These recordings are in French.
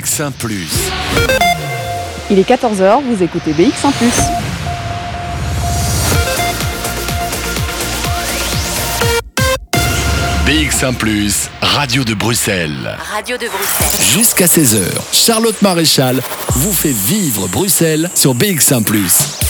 BX1 ⁇ Il est 14h, vous écoutez BX1 ⁇ BX1 ⁇ Radio de Bruxelles. Radio de Bruxelles. Jusqu'à 16h, Charlotte Maréchal vous fait vivre Bruxelles sur BX1 ⁇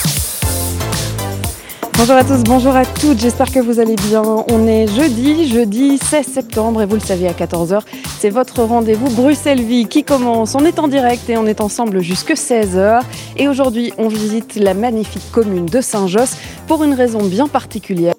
Bonjour à tous, bonjour à toutes, j'espère que vous allez bien. On est jeudi, jeudi 16 septembre et vous le savez à 14h, c'est votre rendez-vous Bruxelles Vie qui commence. On est en direct et on est ensemble jusque 16h et aujourd'hui on visite la magnifique commune de Saint-Josse pour une raison bien particulière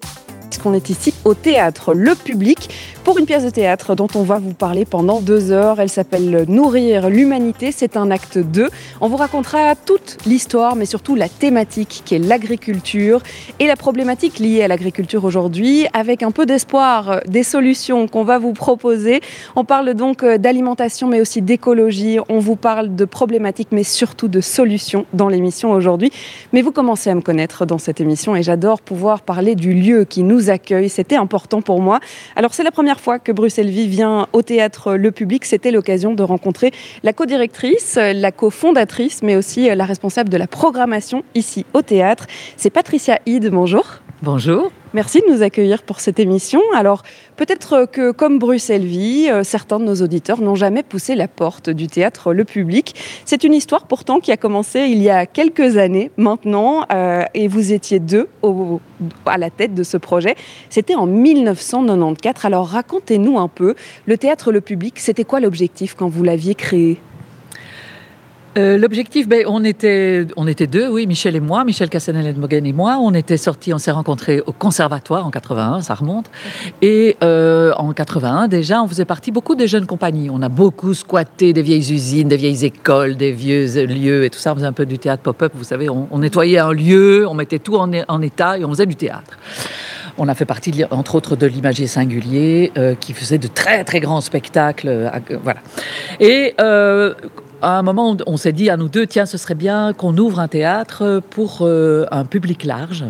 qu'on est ici au théâtre Le Public pour une pièce de théâtre dont on va vous parler pendant deux heures. Elle s'appelle Nourrir l'humanité. C'est un acte 2. On vous racontera toute l'histoire, mais surtout la thématique qui est l'agriculture et la problématique liée à l'agriculture aujourd'hui, avec un peu d'espoir des solutions qu'on va vous proposer. On parle donc d'alimentation, mais aussi d'écologie. On vous parle de problématiques, mais surtout de solutions dans l'émission aujourd'hui. Mais vous commencez à me connaître dans cette émission et j'adore pouvoir parler du lieu qui nous accueille. C'était important pour moi. Alors c'est la première fois que Bruxelles Vie vient au théâtre Le Public. C'était l'occasion de rencontrer la co-directrice, la cofondatrice, mais aussi la responsable de la programmation ici au théâtre. C'est Patricia Hyde. Bonjour. Bonjour. Merci de nous accueillir pour cette émission. Alors, peut-être que, comme Bruxelles Vie, euh, certains de nos auditeurs n'ont jamais poussé la porte du théâtre Le Public. C'est une histoire pourtant qui a commencé il y a quelques années maintenant, euh, et vous étiez deux à la tête de ce projet. C'était en 1994. Alors, racontez-nous un peu, le théâtre Le Public, c'était quoi l'objectif quand vous l'aviez créé? Euh, L'objectif, ben, on, était, on était deux, oui, Michel et moi, Michel Cassanel Edmogen et moi. On était sortis, on s'est rencontrés au conservatoire en 81, ça remonte. Et euh, en 81, déjà, on faisait partie beaucoup des jeunes compagnies. On a beaucoup squatté des vieilles usines, des vieilles écoles, des vieux lieux et tout ça. On faisait un peu du théâtre pop-up, vous savez. On, nettoyait un lieu, on mettait tout en, état et on faisait du théâtre. On a fait partie, entre autres, de l'imagier singulier, euh, qui faisait de très très grands spectacles. Voilà. Et à un moment, on s'est dit à nous deux, tiens, ce serait bien qu'on ouvre un théâtre pour euh, un public large.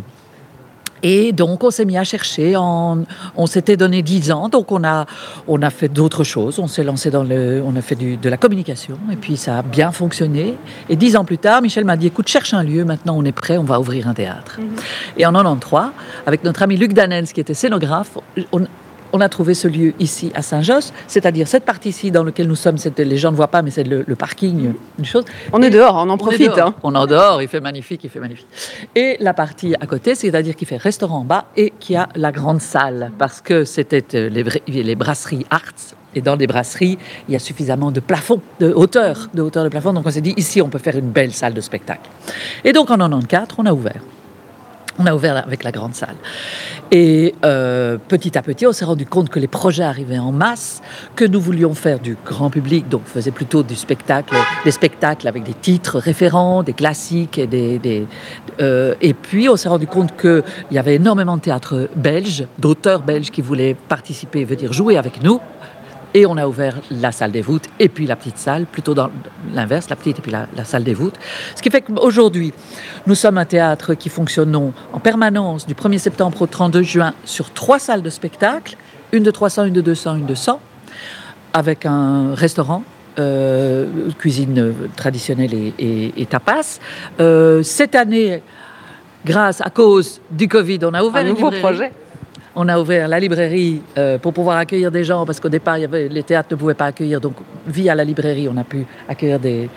Et donc, on s'est mis à chercher. on s'était donné dix ans, donc on a, on a fait d'autres choses. On s'est lancé dans le, on a fait de la communication, et puis ça a bien fonctionné. Et dix ans plus tard, Michel m'a dit "Écoute, cherche un lieu. Maintenant, on est prêt. On va ouvrir un théâtre." Mhm. Et en 93, avec notre ami Luc Danens, qui était scénographe, on, on a trouvé ce lieu ici à Saint-Josse, c'est-à-dire cette partie-ci dans laquelle nous sommes, les gens ne voient pas, mais c'est le, parking, une chose. On est dehors, on en profite. Hein. On, en dehors, il fait magnifique, il fait magnifique. Et la partie à côté, c'est-à-dire qu'il fait restaurant en bas et qui a la grande salle, parce que c'était euh, les, les brasseries Arts, et dans les brasseries, il y a suffisamment de plafond, de hauteur, de hauteur de plafond. Donc on s'est dit, ici, on peut faire une belle salle de spectacle. Et donc en 94, on a ouvert. On a ouvert avec la grande salle. Et euh, petit à petit, on s'est rendu compte que les projets arrivaient en masse, que nous voulions faire du grand public, donc on faisait plutôt du spectacle, des spectacles avec des titres référents, des classiques, et, des, euh, et puis on s'est rendu compte qu'il y avait énormément de théâtre belges, d'auteurs belges qui voulaient participer, veut dire jouer avec nous. Et on a ouvert la salle des voûtes et puis la petite salle, plutôt dans l'inverse, la petite et puis la, salle des voûtes. Ce qui fait qu'aujourd'hui, nous sommes un théâtre qui fonctionnons en permanence du 1er septembre au 32 juin sur trois salles de spectacle, une de 300, une de 200, une de 100, avec un restaurant euh, cuisine traditionnelle et, tapas. Euh, cette année, grâce à cause du Covid, on a ouvert un nouveau projet on a ouvert la librairie euh, pour pouvoir accueillir des gens, parce qu'au départ, y avait, les théâtres ne pouvaient pas accueillir. Donc, via la librairie, on a pu accueillir des,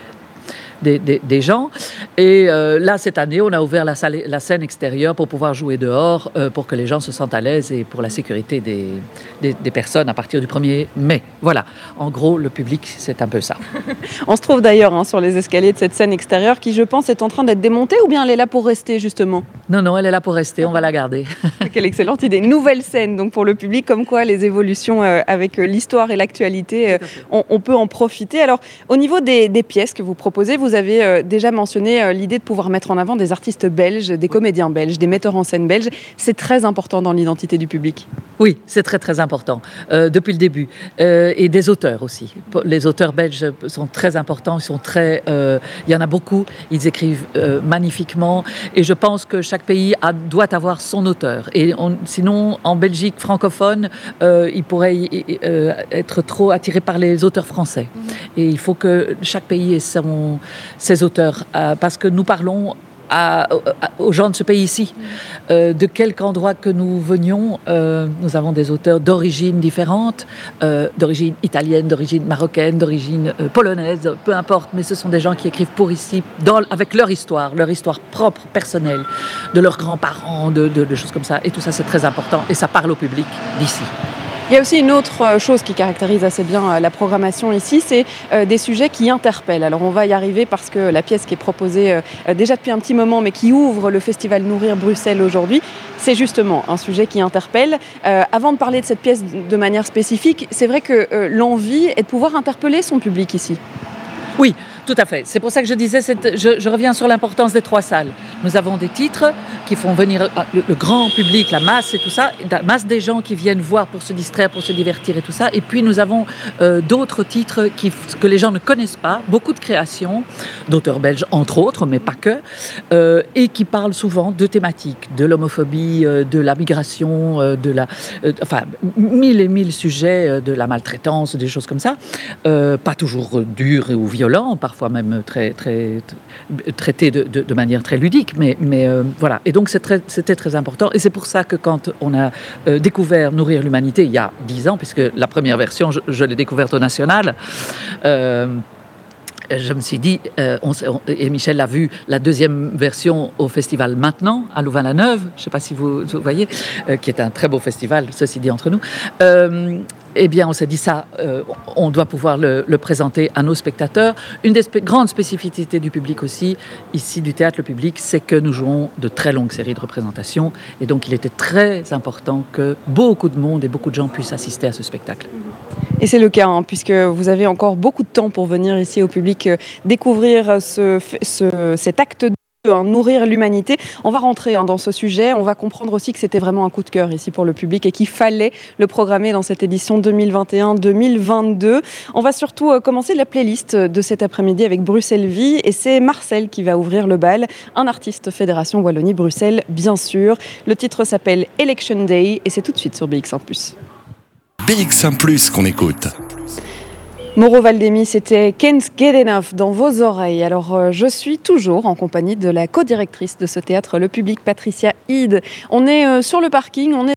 des, gens. Et euh, là, cette année, on a ouvert la, salle, la scène extérieure pour pouvoir jouer dehors, euh, pour que les gens se sentent à l'aise et pour la sécurité des, des, personnes à partir du 1er mai. Voilà, en gros, le public, c'est un peu ça. on se trouve d'ailleurs hein, sur les escaliers de cette scène extérieure qui, je pense, est en train d'être démontée ou bien elle est là pour rester, justement? Non, non, elle est là pour rester, on va la garder. Quelle excellente idée. Nouvelle scène, donc pour le public, comme quoi les évolutions euh, avec l'histoire et l'actualité, on, peut en profiter. Alors, au niveau des, des pièces que vous proposez, vous avez euh, déjà mentionné euh, l'idée de pouvoir mettre en avant des artistes belges, des comédiens belges, des metteurs en scène belges. C'est très important dans l'identité du public. Oui, c'est très très important euh, depuis le début euh, et des auteurs aussi. Les auteurs belges sont très importants, ils sont très, euh, il y en a beaucoup, ils écrivent magnifiquement et je pense que chaque pays a, doit avoir son auteur. Et on, sinon, en Belgique francophone, il pourrait y- être trop attiré par les auteurs français. Et il faut que chaque pays ait son, ses auteurs euh, parce que nous parlons à- aux gens de ce pays-ci. Euh, de quelque endroit que nous venions, euh, nous avons des auteurs d'origine différentes, euh, d'origine italienne, d'origine marocaine, d'origine polonaise, peu importe, mais ce sont des gens qui écrivent pour ici, dans, avec leur histoire, leur histoire propre, personnelle, de leurs grands-parents, de, de- de choses comme ça. Et tout ça, c'est très important et ça parle au public d'ici. Il y a aussi une autre euh, chose qui caractérise assez bien euh, la programmation ici, c'est euh, des sujets qui interpellent. Alors on va y arriver parce que la pièce qui est proposée déjà depuis un petit moment, mais qui ouvre le festival Nourrir Bruxelles aujourd'hui, c'est justement un sujet qui interpelle. Avant de parler de cette pièce de manière spécifique, c'est vrai que l'envie est de pouvoir interpeller son public ici. Oui, tout à fait. C'est pour ça que je disais, je, reviens sur l'importance des trois salles. Nous avons des titres qui font venir euh, le, grand public, la masse et tout ça, la masse des gens qui viennent voir pour se distraire, pour se divertir et tout ça. Et puis nous avons euh, d'autres titres qui, que les gens ne connaissent pas, beaucoup de créations, d'auteurs belges entre autres, mais pas que, euh, et qui parlent souvent de thématiques, de l'homophobie, de la migration, de la, enfin, mille et mille sujets, de la maltraitance, des choses comme ça. Pas toujours dur ou violent, parfois même très, très, traité de, de- manière très ludique, mais, mais euh, voilà. Et donc c'était très, important. Et c'est pour ça que quand on a euh, découvert Nourrir l'humanité il y a dix ans, puisque la première version, je, l'ai découverte au National, euh, je me suis dit, on on- et Michel l'a vu, la deuxième version au festival maintenant, à Louvain-la-Neuve, je ne sais pas si vous, vous voyez, qui est un très beau festival, ceci dit entre nous. Eh bien, on s'est dit ça, euh, on doit pouvoir le, présenter à nos spectateurs. Une des grandes spécificités du public aussi, ici du théâtre, le public, c'est que nous jouons de très longues séries de représentations. Et donc, il était très important que beaucoup de monde et beaucoup de gens puissent assister à ce spectacle. Et c'est le cas, hein, puisque vous avez encore beaucoup de temps pour venir ici au public euh, découvrir ce, ce- cet acte nourrir l'humanité. On va rentrer hein, dans ce sujet. On va comprendre aussi que c'était vraiment un coup de cœur ici pour le public et qu'il fallait le programmer dans cette édition 2021-2022. On va surtout euh, commencer la playlist de cet après-midi avec Bruxelles Vie et c'est Marcel qui va ouvrir le bal, un artiste Fédération Wallonie-Bruxelles, bien sûr. Le titre s'appelle Election Day et c'est tout de suite sur BX1+. BX1 Plus qu'on écoute. Moreau Valdemi, c'était Can't Get dans vos oreilles. Alors, euh, je suis toujours en compagnie de la co-directrice de ce théâtre, le public, Patricia Hyde. On est euh, sur le parking, on est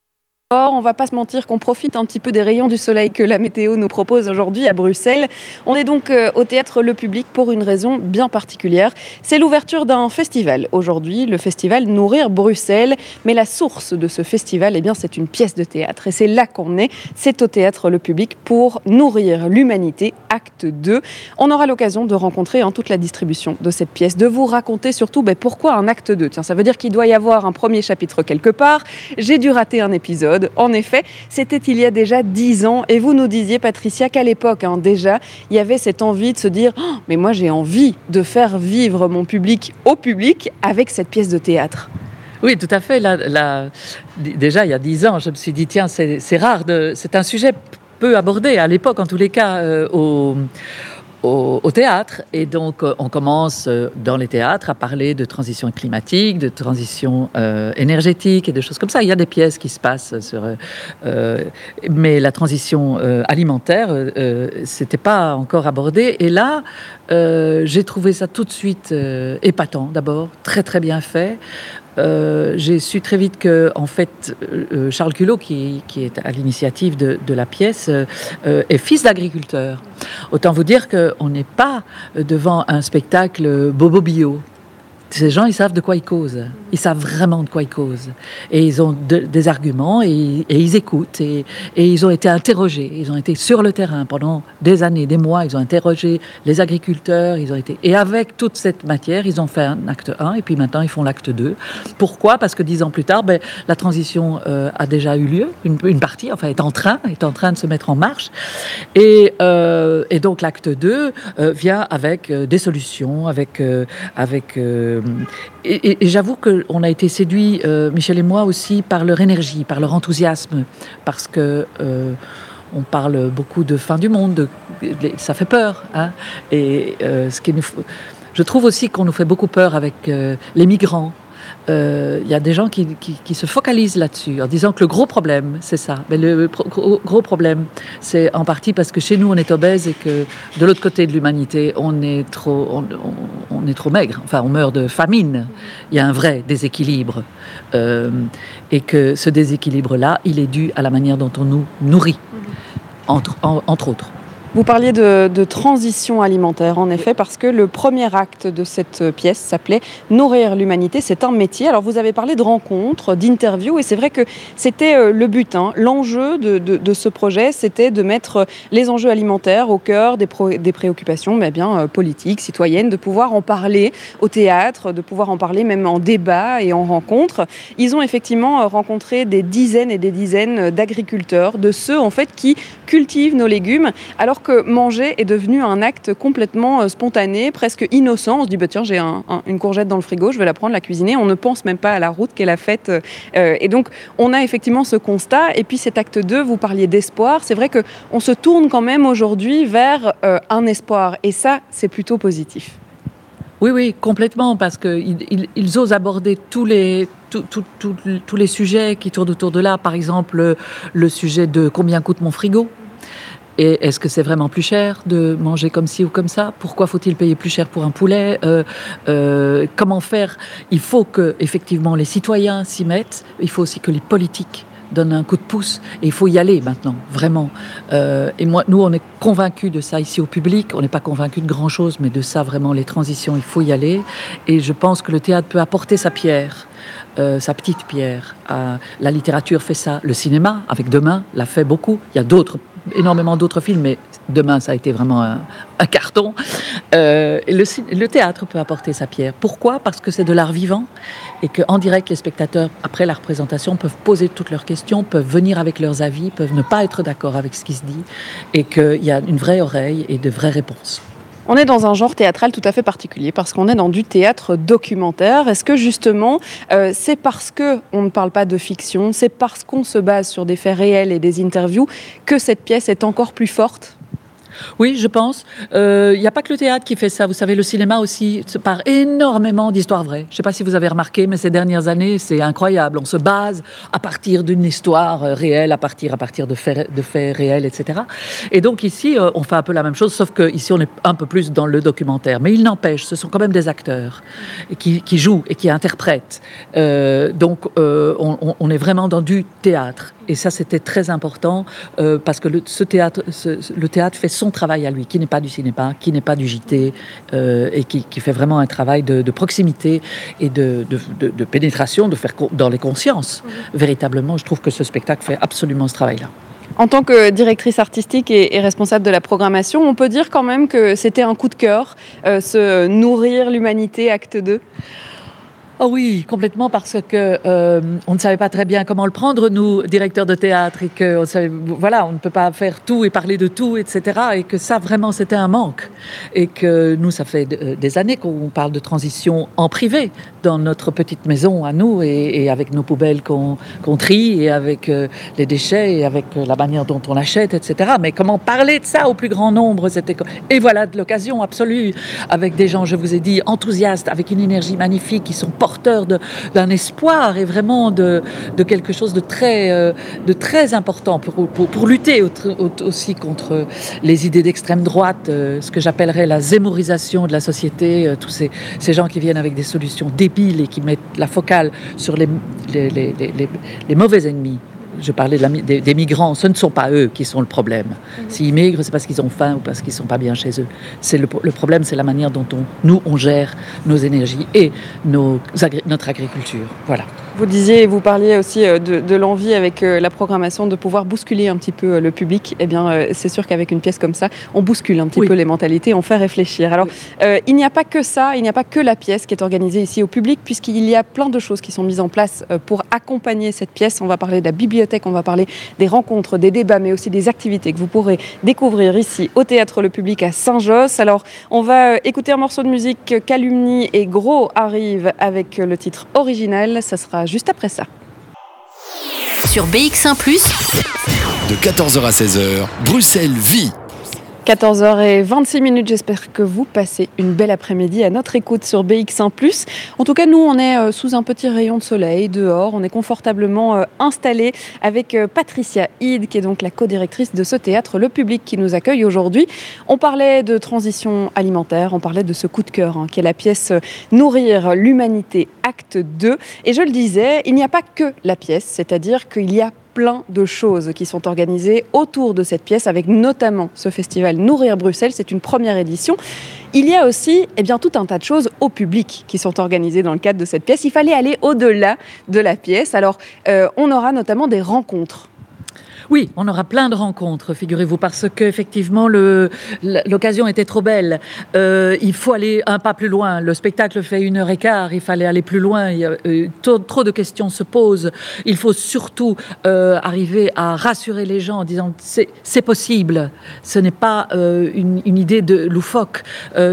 dehors, on va pas se mentir qu'on profite un petit peu des rayons du soleil que la météo nous propose aujourd'hui à Bruxelles. On est donc euh, au théâtre Le Public pour une raison bien particulière. C'est l'ouverture d'un festival. Aujourd'hui, le festival Nourrir Bruxelles. Mais la source de ce festival, eh bien, c'est une pièce de théâtre. Et c'est là qu'on est. C'est au théâtre Le Public pour nourrir l'humanité, acte 2. On aura l'occasion de rencontrer en toute la distribution de cette pièce, de vous raconter surtout ben, pourquoi un acte 2. Tiens, ça veut dire qu'il doit y avoir un premier chapitre quelque part. J'ai dû rater un épisode. En effet, c'était il y a déjà dix ans. Et vous nous disiez, Patricia, qu'à l'époque, hein, déjà, il y avait cette envie de se dire Oh, Mais moi, j'ai envie de faire vivre mon public au public avec cette pièce de théâtre. Oui, tout à fait. Déjà, il y a dix ans, je me suis dit, tiens, c'est rare, c'est un sujet peu abordé, à l'époque en tous les cas, euh, au, théâtre. Et donc, euh, on commence euh, dans les théâtres à parler de transition climatique, de transition euh, énergétique et de choses comme ça. Il y a des pièces qui se passent sur... mais la transition alimentaire, c'était pas encore abordé. Et là, j'ai trouvé ça tout de suite épatant, d'abord, très très bien fait. Euh, j'ai su très vite que, en fait, euh, Charles Culot, qui, est à l'initiative de, la pièce, euh, est fils d'agriculteur. Autant vous dire qu'on n'est pas devant un spectacle bobo bio. Ces gens, ils savent de quoi ils causent. Ils savent vraiment de quoi ils causent. Et ils ont de- des arguments et, ils écoutent. Et, ils ont été interrogés. Ils ont été sur le terrain pendant des années, des mois. Ils ont interrogé les agriculteurs. Ils ont été... Et avec toute cette matière, ils ont fait un acte 1 et puis maintenant ils font l'acte 2. Pourquoi? Parce que dix ans plus tard, ben, la transition euh, a déjà eu lieu. Une, partie, enfin, est en train, est en train de se mettre en marche. Et, euh, donc l'acte 2 euh, vient avec des solutions, avec, avec euh, euh, et, j'avoue qu'on a été séduits, euh, Michel et moi aussi, par leur énergie, par leur enthousiasme, parce que on parle beaucoup de fin du monde, ça fait peur. Hein et ce qui je trouve aussi qu'on nous fait beaucoup peur avec les migrants il euh, y a des gens qui, se focalisent là-dessus en disant que le gros problème, c'est ça. Mais le gros, problème, c'est en partie parce que chez nous, on est obèse et que de l'autre côté de l'humanité, on est trop, maigre. Enfin, on meurt de famine. Il y a un vrai déséquilibre. Euh, et que ce déséquilibre-là, il est dû à la manière dont on nous nourrit, entre autres. Vous parliez de, transition alimentaire, en effet, parce que le premier acte de cette pièce s'appelait Nourrir l'humanité, c'est un métier. Alors vous avez parlé de rencontres, d'interviews, et c'est vrai que c'était euh, le but. Hein. L'enjeu de, ce projet, c'était de mettre les enjeux alimentaires au cœur des, préoccupations bien, euh, politiques, citoyennes, de pouvoir en parler au théâtre, de pouvoir en parler même en débat et en rencontre. Ils ont effectivement euh, rencontré des dizaines et des dizaines d'agriculteurs, de ceux en fait qui cultivent nos légumes, alors que manger est devenu un acte complètement euh, spontané, presque innocent. On se dit, bah, tiens, j'ai une courgette dans le frigo, je vais la prendre, la cuisiner. On ne pense même pas à la route qu'elle a faite. Euh, et donc, on a effectivement ce constat. Et puis, cet acte 2, vous parliez d'espoir. C'est vrai qu'on se tourne quand même aujourd'hui vers euh, un espoir. Et ça, c'est plutôt positif. Oui, oui, complètement, parce qu'ils ils osent aborder tous les, tous les sujets qui tournent autour de là. Par exemple, le sujet de combien coûte mon frigo et est-ce que c'est vraiment plus cher de manger comme ci ou comme ça? Pourquoi faut-il payer plus cher pour un poulet? Euh, euh, Comment faire? Il faut que effectivement les citoyens s'y mettent. Il faut aussi que les politiques donnent un coup de pouce. Et il faut y aller maintenant, vraiment. Euh, et moi, nous, on est convaincus de ça ici au public. On n'est pas convaincus de grand chose, mais de ça vraiment les transitions. Il faut y aller. Et je pense que le théâtre peut apporter sa pierre. sa petite pierre. la littérature fait ça, le cinéma, avec Demain, l'a fait beaucoup. Il y a d'autres énormément d'autres films, mais demain, ça a été vraiment un, carton. Euh, le, théâtre peut apporter sa pierre. Pourquoi? Parce que c'est de l'art vivant et qu'en direct, les spectateurs, après la représentation, peuvent poser toutes leurs questions, peuvent venir avec leurs avis, peuvent ne pas être d'accord avec ce qui se dit et qu'il y a une vraie oreille et de vraies réponses. On est dans un genre théâtral tout à fait particulier parce qu'on est dans du théâtre documentaire. Est-ce que justement, euh, c'est parce que on ne parle pas de fiction, c'est parce qu'on se base sur des faits réels et des interviews que cette pièce est encore plus forte? Oui, je pense. Il euh, n'y a pas que le théâtre qui fait ça. Vous savez, le cinéma aussi se part énormément d'histoires vraies. Je ne sais pas si vous avez remarqué, mais ces dernières années, c'est incroyable. On se base à partir d'une histoire euh, réelle, à partir, à partir de, faits, de faits réels, etc. Et donc ici, euh, on fait un peu la même chose, sauf qu'ici, on est un peu plus dans le documentaire. Mais il n'empêche, ce sont quand même des acteurs qui, jouent et qui interprètent. donc, on, on est vraiment dans du théâtre. Et ça, c'était très important euh, parce que le, ce théâtre, le théâtre fait son travail à lui, qui n'est pas du cinéma, qui n'est pas du JT, euh, et qui, qui, fait vraiment un travail de, de proximité et de, de, de, pénétration, de faire dans les consciences. Véritablement, je trouve que ce spectacle fait absolument ce travail-là. En tant que directrice artistique et, responsable de la programmation, on peut dire quand même que c'était un coup de cœur, euh, se nourrir l'humanité, acte 2 Oh oui, complètement, parce que euh, on ne savait pas très bien comment le prendre, nous, directeurs de théâtre, et que voilà, on ne peut pas faire tout et parler de tout, etc. Et que ça, vraiment, c'était un manque. Et que nous, ça fait euh, des années qu'on parle de transition en privé, dans notre petite maison à nous, et, avec nos poubelles qu'on trie, et avec euh, les déchets, et avec la manière dont on achète, etc. Mais comment parler de ça au plus grand nombre c'était Et voilà de l'occasion absolue, avec des gens, je vous ai dit, enthousiastes, avec une énergie magnifique, qui sont d'un espoir et vraiment de, quelque chose de très, euh, important pour, lutter aussi contre les idées d'extrême droite, euh, ce que j'appellerais la zémorisation de la société, euh, tous ces, gens qui viennent avec des solutions débiles et qui mettent la focale sur les, les mauvais ennemis je parlais des, migrants, ce ne sont pas eux qui sont le problème. Mhm. S'ils migrent, c'est parce qu'ils ont faim ou parce qu'ils ne sont pas bien chez eux. C'est le, problème, c'est la manière dont on, nous, on gère nos énergies et nos, notre agriculture. Voilà. Vous disiez, vous parliez aussi euh, de, l'envie avec euh, la programmation de pouvoir bousculer un petit peu euh, le public. Eh bien, c'est sûr qu'avec une pièce comme ça, on bouscule un petit peu les mentalités, on fait réfléchir. Alors, il n'y a pas que ça, il n'y a pas que la pièce qui est organisée ici au public, puisqu'il y a plein de choses qui sont mises en place pour accompagner cette pièce. On va parler de la bibliothèque, on va parler des rencontres, des débats, mais aussi des activités que vous pourrez découvrir ici au Théâtre Le Public à Saint-Josse. Alors, on va écouter un morceau de musique. Calumnie et Gros arrive avec le titre original. Ça sera juste après ça. Sur BX1 ⁇ de 14h à 16h, Bruxelles vit 14h26 minutes, j'espère que vous passez une belle après-midi à notre écoute sur BX1 En tout cas, nous, on est euh, sous un petit rayon de soleil dehors, on est confortablement euh, installé avec euh, Patricia Hyde, qui est donc la co-directrice de ce théâtre, le public qui nous accueille aujourd'hui. On parlait de transition alimentaire, on parlait de ce coup de cœur, hein, qui est la pièce Nourrir l'humanité, acte 2. Et je le disais, il n'y a pas que la pièce, c'est-à-dire qu'il y a plein de choses qui sont organisées autour de cette pièce, avec notamment ce festival Nourrir Bruxelles. C'est une première édition. Il y a aussi eh bien, tout un tas de choses au public qui sont organisées dans le cadre de cette pièce. Il fallait aller au-delà de la pièce. Alors, euh, on aura notamment des rencontres oui, on aura plein de rencontres, figurez-vous, parce qu'effectivement, l'occasion était trop belle. Euh, il faut aller un pas plus loin. Le spectacle fait une heure et quart, il fallait aller plus loin. Euh, trop, de questions se posent. Il faut surtout euh, arriver à rassurer les gens en disant c'est possible. Ce n'est pas une, idée de loufoque.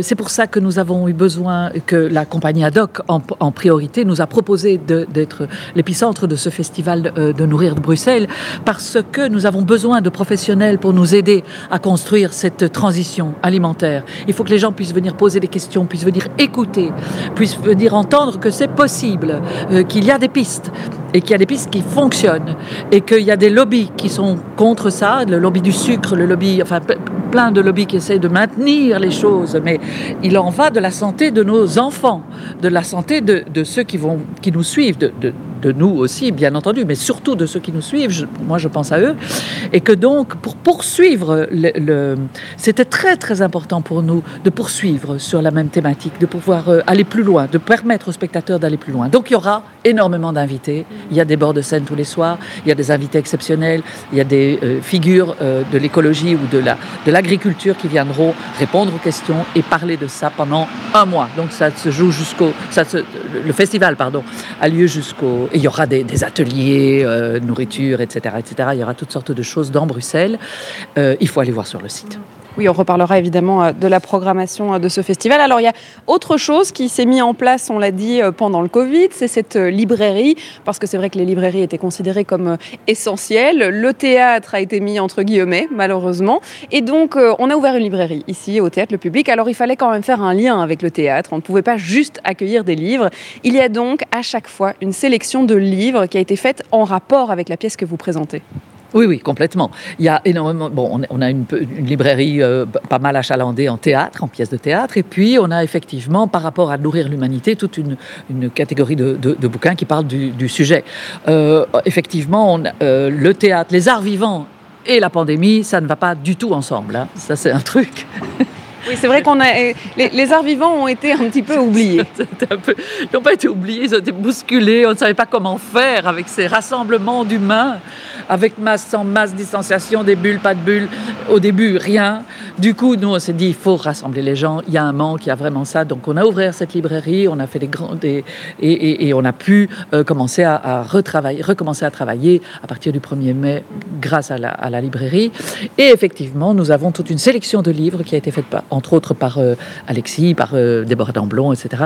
c'est pour ça que nous avons eu besoin que la compagnie ad hoc, en, priorité, nous a proposé d'être l'épicentre de ce festival de, de Nourrir de Bruxelles, parce que nous avons besoin de professionnels pour nous aider à construire cette transition alimentaire. Il faut que les gens puissent venir poser des questions, puissent venir écouter, puissent venir entendre que c'est possible, euh, qu'il y a des pistes et qu'il y a des pistes qui fonctionnent et qu'il y a des lobbies qui sont contre ça, le lobby du sucre, le lobby, enfin plein de lobbies qui essaient de maintenir les choses, mais il en va de la santé de nos enfants, de la santé de, ceux qui, vont, qui nous suivent, de, de nous aussi, bien entendu, mais surtout de ceux qui nous suivent, moi je pense à eux, et que donc pour poursuivre, le, c'était très très important pour nous de poursuivre sur la même thématique, de pouvoir euh, aller plus loin, de permettre aux spectateurs d'aller plus loin. Donc il y aura énormément d'invités, il y a des bords de scène tous les soirs, il y a des invités exceptionnels, il y a des euh, figures euh, de l'écologie ou de la de l'agriculture qui viendront répondre aux questions et parler de ça pendant un mois. Donc ça se joue jusqu'au, ça le festival pardon a lieu jusqu'au il y aura des, ateliers, euh, nourriture, etc., etc. Il y aura toutes sortes de choses dans Bruxelles. Euh, il faut aller voir sur le site. Oui, on reparlera évidemment euh, de la programmation euh, de ce festival. Alors il y a autre chose qui s'est mis en place, on l'a dit, euh, pendant le Covid, c'est cette librairie, parce que c'est vrai que les librairies étaient considérées comme essentielles. Le théâtre a été mis entre guillemets, malheureusement. Et donc on a ouvert une librairie ici au théâtre le public. Alors il fallait quand même faire un lien avec le théâtre. On ne pouvait pas juste accueillir des livres. Il y a donc à chaque fois une sélection de livres qui a été faite en rapport avec la pièce que vous présentez. Oui, oui, complètement. Il y a énormément. Bon, on a une, librairie euh, pas mal achalandée en théâtre, en pièces de théâtre, et puis on a effectivement, par rapport à nourrir l'humanité, toute une, catégorie de, bouquins qui parlent du, sujet. Euh, effectivement, euh, le théâtre, les arts vivants et la pandémie, ça ne va pas du tout ensemble. Hein. Ça, c'est un truc. Oui, c'est vrai qu'on a les, arts vivants ont été un petit peu oubliés. ils n'ont pas été oubliés, ils ont été bousculés. On ne savait pas comment faire avec ces rassemblements d'humains avec masse, sans masse, distanciation, des bulles, pas de bulles. Au début, rien. Du coup, nous, on s'est dit, il faut rassembler les gens. Il y a un manque, il y a vraiment ça. Donc, on a ouvert cette librairie, on a fait des grands, des, et, on a pu euh, commencer à, retravailler, recommencer à travailler à partir du 1er mai grâce à la, librairie. Et effectivement, nous avons toute une sélection de livres qui a été faite, entre autres par euh, Alexis, par euh, Déborah Damblon, etc.,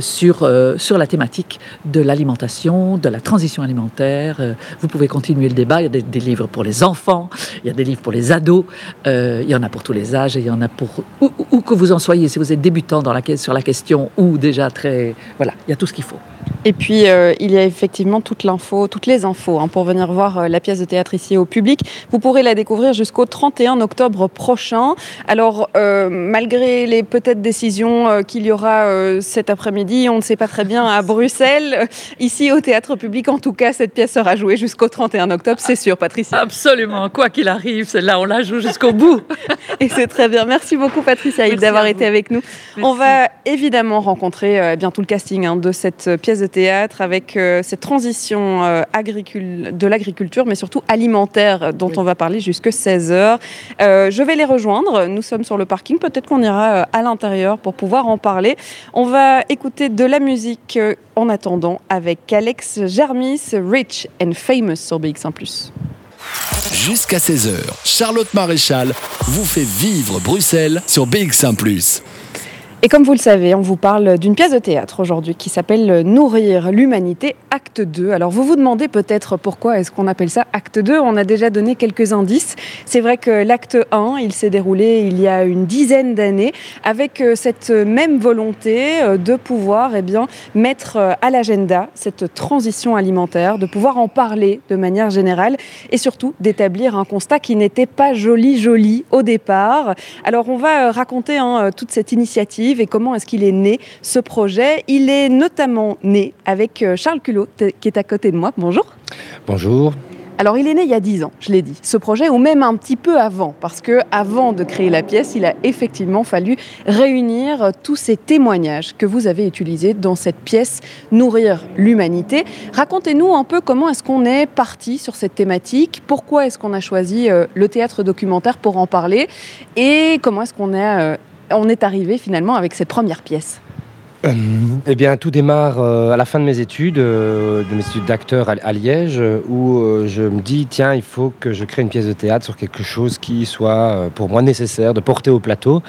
sur, sur la thématique de l'alimentation, de la transition alimentaire. vous pouvez continuer le débat il y a des, livres pour les enfants, il y a des livres pour les ados, euh, il y en a pour tous les âges il y en a pour où, que vous en soyez, si vous êtes débutant sur la question ou déjà très... Voilà, il y a tout ce qu'il faut. Et puis, euh, il y a effectivement toute l'info, toutes les infos hein, pour venir voir euh, la pièce de théâtre ici au public. Vous pourrez la découvrir jusqu'au 31 octobre prochain. Alors, malgré les peut-être décisions qu'il y aura cet après-midi, on ne sait pas très bien à Bruxelles, ici au théâtre public, en tout cas, cette pièce sera jouée jusqu'au 31 octobre c'est sûr, Patricia. Absolument. Quoi qu'il arrive, celle-là, on la joue jusqu'au bout. Et c'est très bien. Merci beaucoup, Patricia, d'avoir été avec nous. On va évidemment rencontrer euh, bien tout le casting hein, de cette pièce pièce de théâtre avec euh, cette transition euh, de l'agriculture, mais surtout alimentaire, dont on va parler jusque 16h. je vais les rejoindre. Nous sommes sur le parking. Peut-être qu'on ira à l'intérieur pour pouvoir en parler. On va écouter de la musique en attendant avec Alex Germis, Rich and Famous sur BX1 Jusqu'à 16h, Charlotte Maréchal vous fait vivre Bruxelles sur BX1 ⁇ et comme vous le savez, on vous parle d'une pièce de théâtre aujourd'hui qui s'appelle Nourrir l'humanité, acte 2. Alors vous vous demandez peut-être pourquoi est-ce qu'on appelle ça acte 2 On a déjà donné quelques indices. C'est vrai que l'acte 1, il s'est déroulé il y a une dizaine d'années avec euh, cette même volonté euh, de pouvoir eh bien, mettre euh, à l'agenda cette transition alimentaire, de pouvoir en parler de manière générale et surtout d'établir un constat qui n'était pas joli joli au départ. Alors on va raconter hein, toute cette initiative et comment est-ce qu'il est né ce projet. Il est notamment né avec euh, Charles Culot qui est à côté de moi. Bonjour. Bonjour. Alors il est né il y a 10 ans, je l'ai dit, ce projet, ou même un petit peu avant, parce que avant de créer la pièce, il a effectivement fallu réunir tous ces témoignages que vous avez utilisés dans cette pièce Nourrir l'humanité. Racontez-nous un peu comment est-ce qu'on est parti sur cette thématique, pourquoi est-ce qu'on a choisi euh, le théâtre documentaire pour en parler, et comment est-ce qu'on a euh, on est arrivé finalement avec cette première pièce euh, eh bien, tout démarre euh, à la fin de mes études, euh, de mes études d'acteur à, Liège, où je me dis, tiens, il faut que je crée une pièce de théâtre sur quelque chose qui soit pour moi nécessaire de porter au plateau.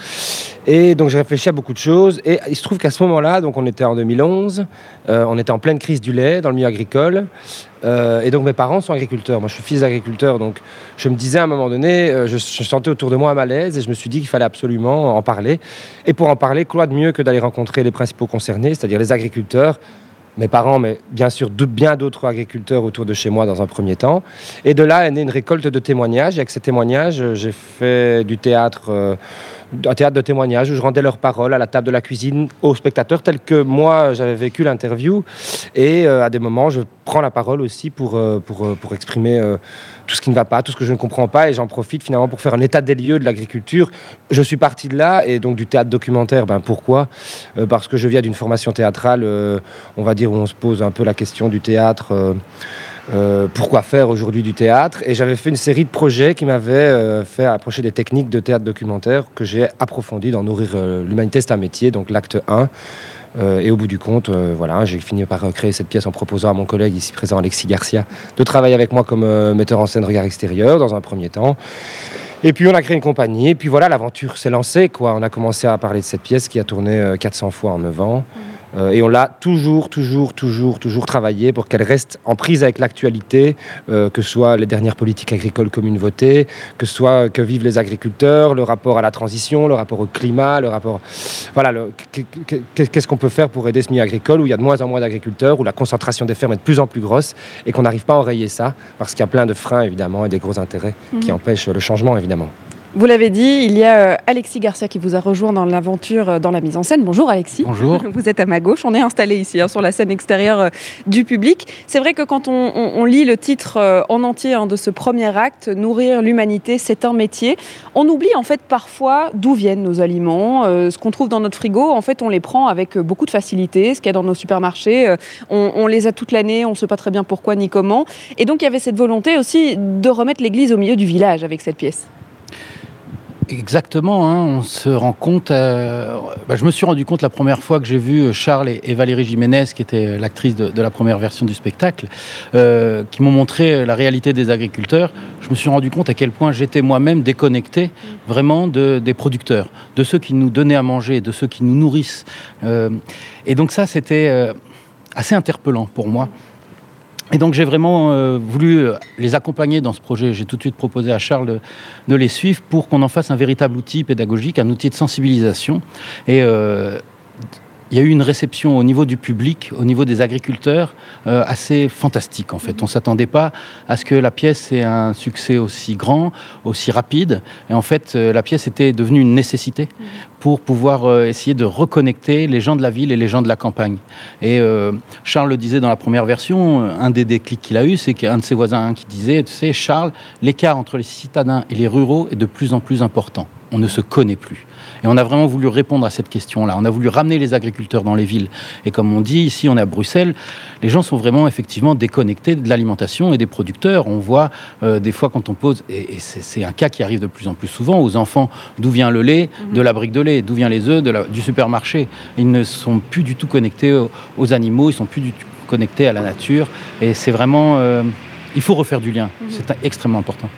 Et donc j'ai réfléchi à beaucoup de choses. Et il se trouve qu'à ce moment-là, donc on était en 2011, on était en pleine crise du lait dans le milieu agricole. Euh, et donc mes parents sont agriculteurs. Moi, je suis fils d'agriculteur. Donc je me disais à un moment donné, euh, je, sentais autour de moi un malaise et je me suis dit qu'il fallait absolument en parler. Et pour en parler, quoi de mieux que d'aller rencontrer les principaux concernés, c'est-à-dire les agriculteurs, mes parents, mais bien sûr bien d'autres agriculteurs autour de chez moi dans un premier temps. Et de là est née une récolte de témoignages. Et avec ces témoignages, j'ai fait du théâtre. Un théâtre de témoignages où je rendais leurs paroles à la table de la cuisine aux spectateurs tel que moi j'avais vécu l'interview. Et euh, à des moments, je prends la parole aussi pour, euh, pour, euh, pour exprimer tout ce qui ne va pas, tout ce que je ne comprends pas. Et j'en profite finalement pour faire un état des lieux de l'agriculture. Je suis parti de là et donc du théâtre documentaire. Ben, pourquoi? Parce que je viens d'une formation théâtrale, on va dire, où on se pose un peu la question du théâtre. Euh, pourquoi faire aujourd'hui du théâtre? Et j'avais fait une série de projets qui m'avaient euh, fait approcher des techniques de théâtre documentaire que j'ai approfondi dans Nourrir euh, l'humanité, c'est un métier, donc l'acte 1. et au bout du compte, voilà, j'ai fini par créer cette pièce en proposant à mon collègue ici présent, Alexis Garcia, de travailler avec moi comme metteur en scène regard extérieur dans un premier temps. Et puis on a créé une compagnie, et puis voilà, l'aventure s'est lancée. Quoi. On a commencé à parler de cette pièce qui a tourné 400 fois en 9 ans. Euh, et on l'a toujours, toujours, toujours, toujours travaillé pour qu'elle reste en prise avec l'actualité, euh, que ce soit les dernières politiques agricoles communes votées, que ce soit que vivent les agriculteurs, le rapport à la transition, le rapport au climat, le rapport... Voilà, qu'est-ce qu'on peut faire pour aider ce milieu agricole où il y a de moins en moins d'agriculteurs, où la concentration des fermes est de plus en plus grosse et qu'on n'arrive pas à enrayer ça parce qu'il y a plein de freins évidemment et des gros intérêts qui mhm. empêchent le changement évidemment. Vous l'avez dit, il y a euh, Alexis Garcia qui vous a rejoint dans l'aventure, euh, dans la mise en scène. Bonjour Alexis. Bonjour. Vous êtes à ma gauche. On est installé ici hein, sur la scène extérieure euh, du public. C'est vrai que quand on, lit le titre en entier hein, de ce premier acte, Nourrir l'humanité, c'est un métier, on oublie en fait parfois d'où viennent nos aliments. ce qu'on trouve dans notre frigo, en fait, on les prend avec beaucoup de facilité. Ce qu'il y a dans nos supermarchés, on, on les a toute l'année, on ne sait pas très bien pourquoi ni comment. Et donc il y avait cette volonté aussi de remettre l'église au milieu du village avec cette pièce. Exactement, hein, on se rend compte. Euh, bah, je me suis rendu compte la première fois que j'ai vu Charles et, Valérie Jiménez, qui était l'actrice de, la première version du spectacle, euh, qui m'ont montré la réalité des agriculteurs. Je me suis rendu compte à quel point j'étais moi-même déconnecté vraiment de, des producteurs, de ceux qui nous donnaient à manger, de ceux qui nous nourrissent. Euh, et donc ça, c'était assez interpellant pour moi. Et donc j'ai vraiment euh, voulu euh, les accompagner dans ce projet. J'ai tout de suite proposé à Charles de, les suivre pour qu'on en fasse un véritable outil pédagogique, un outil de sensibilisation. Euh, il y a eu une réception au niveau du public, au niveau des agriculteurs, euh, assez fantastique en fait. On s'attendait pas à ce que la pièce ait un succès aussi grand, aussi rapide. Et en fait, euh, la pièce était devenue une nécessité pour pouvoir euh, essayer de reconnecter les gens de la ville et les gens de la campagne. Et Charles le disait dans la première version, un des déclics qu'il a eu, c'est qu'un de ses voisins qui disait, tu sais, Charles, l'écart entre les citadins et les ruraux est de plus en plus important. On ne se connaît plus. Et on a vraiment voulu répondre à cette question-là. On a voulu ramener les agriculteurs dans les villes. Et comme on dit, ici, on est à Bruxelles, les gens sont vraiment effectivement déconnectés de l'alimentation et des producteurs. On voit euh, des fois quand on pose, et, c'est un cas qui arrive de plus en plus souvent, aux enfants, d'où vient le lait, de la brique de lait, d'où vient les œufs, du supermarché. Ils ne sont plus du tout connectés aux, animaux, ils sont plus du tout connectés à la nature. Et c'est vraiment... Euh, il faut refaire du lien. Mhm. C'est extrêmement important.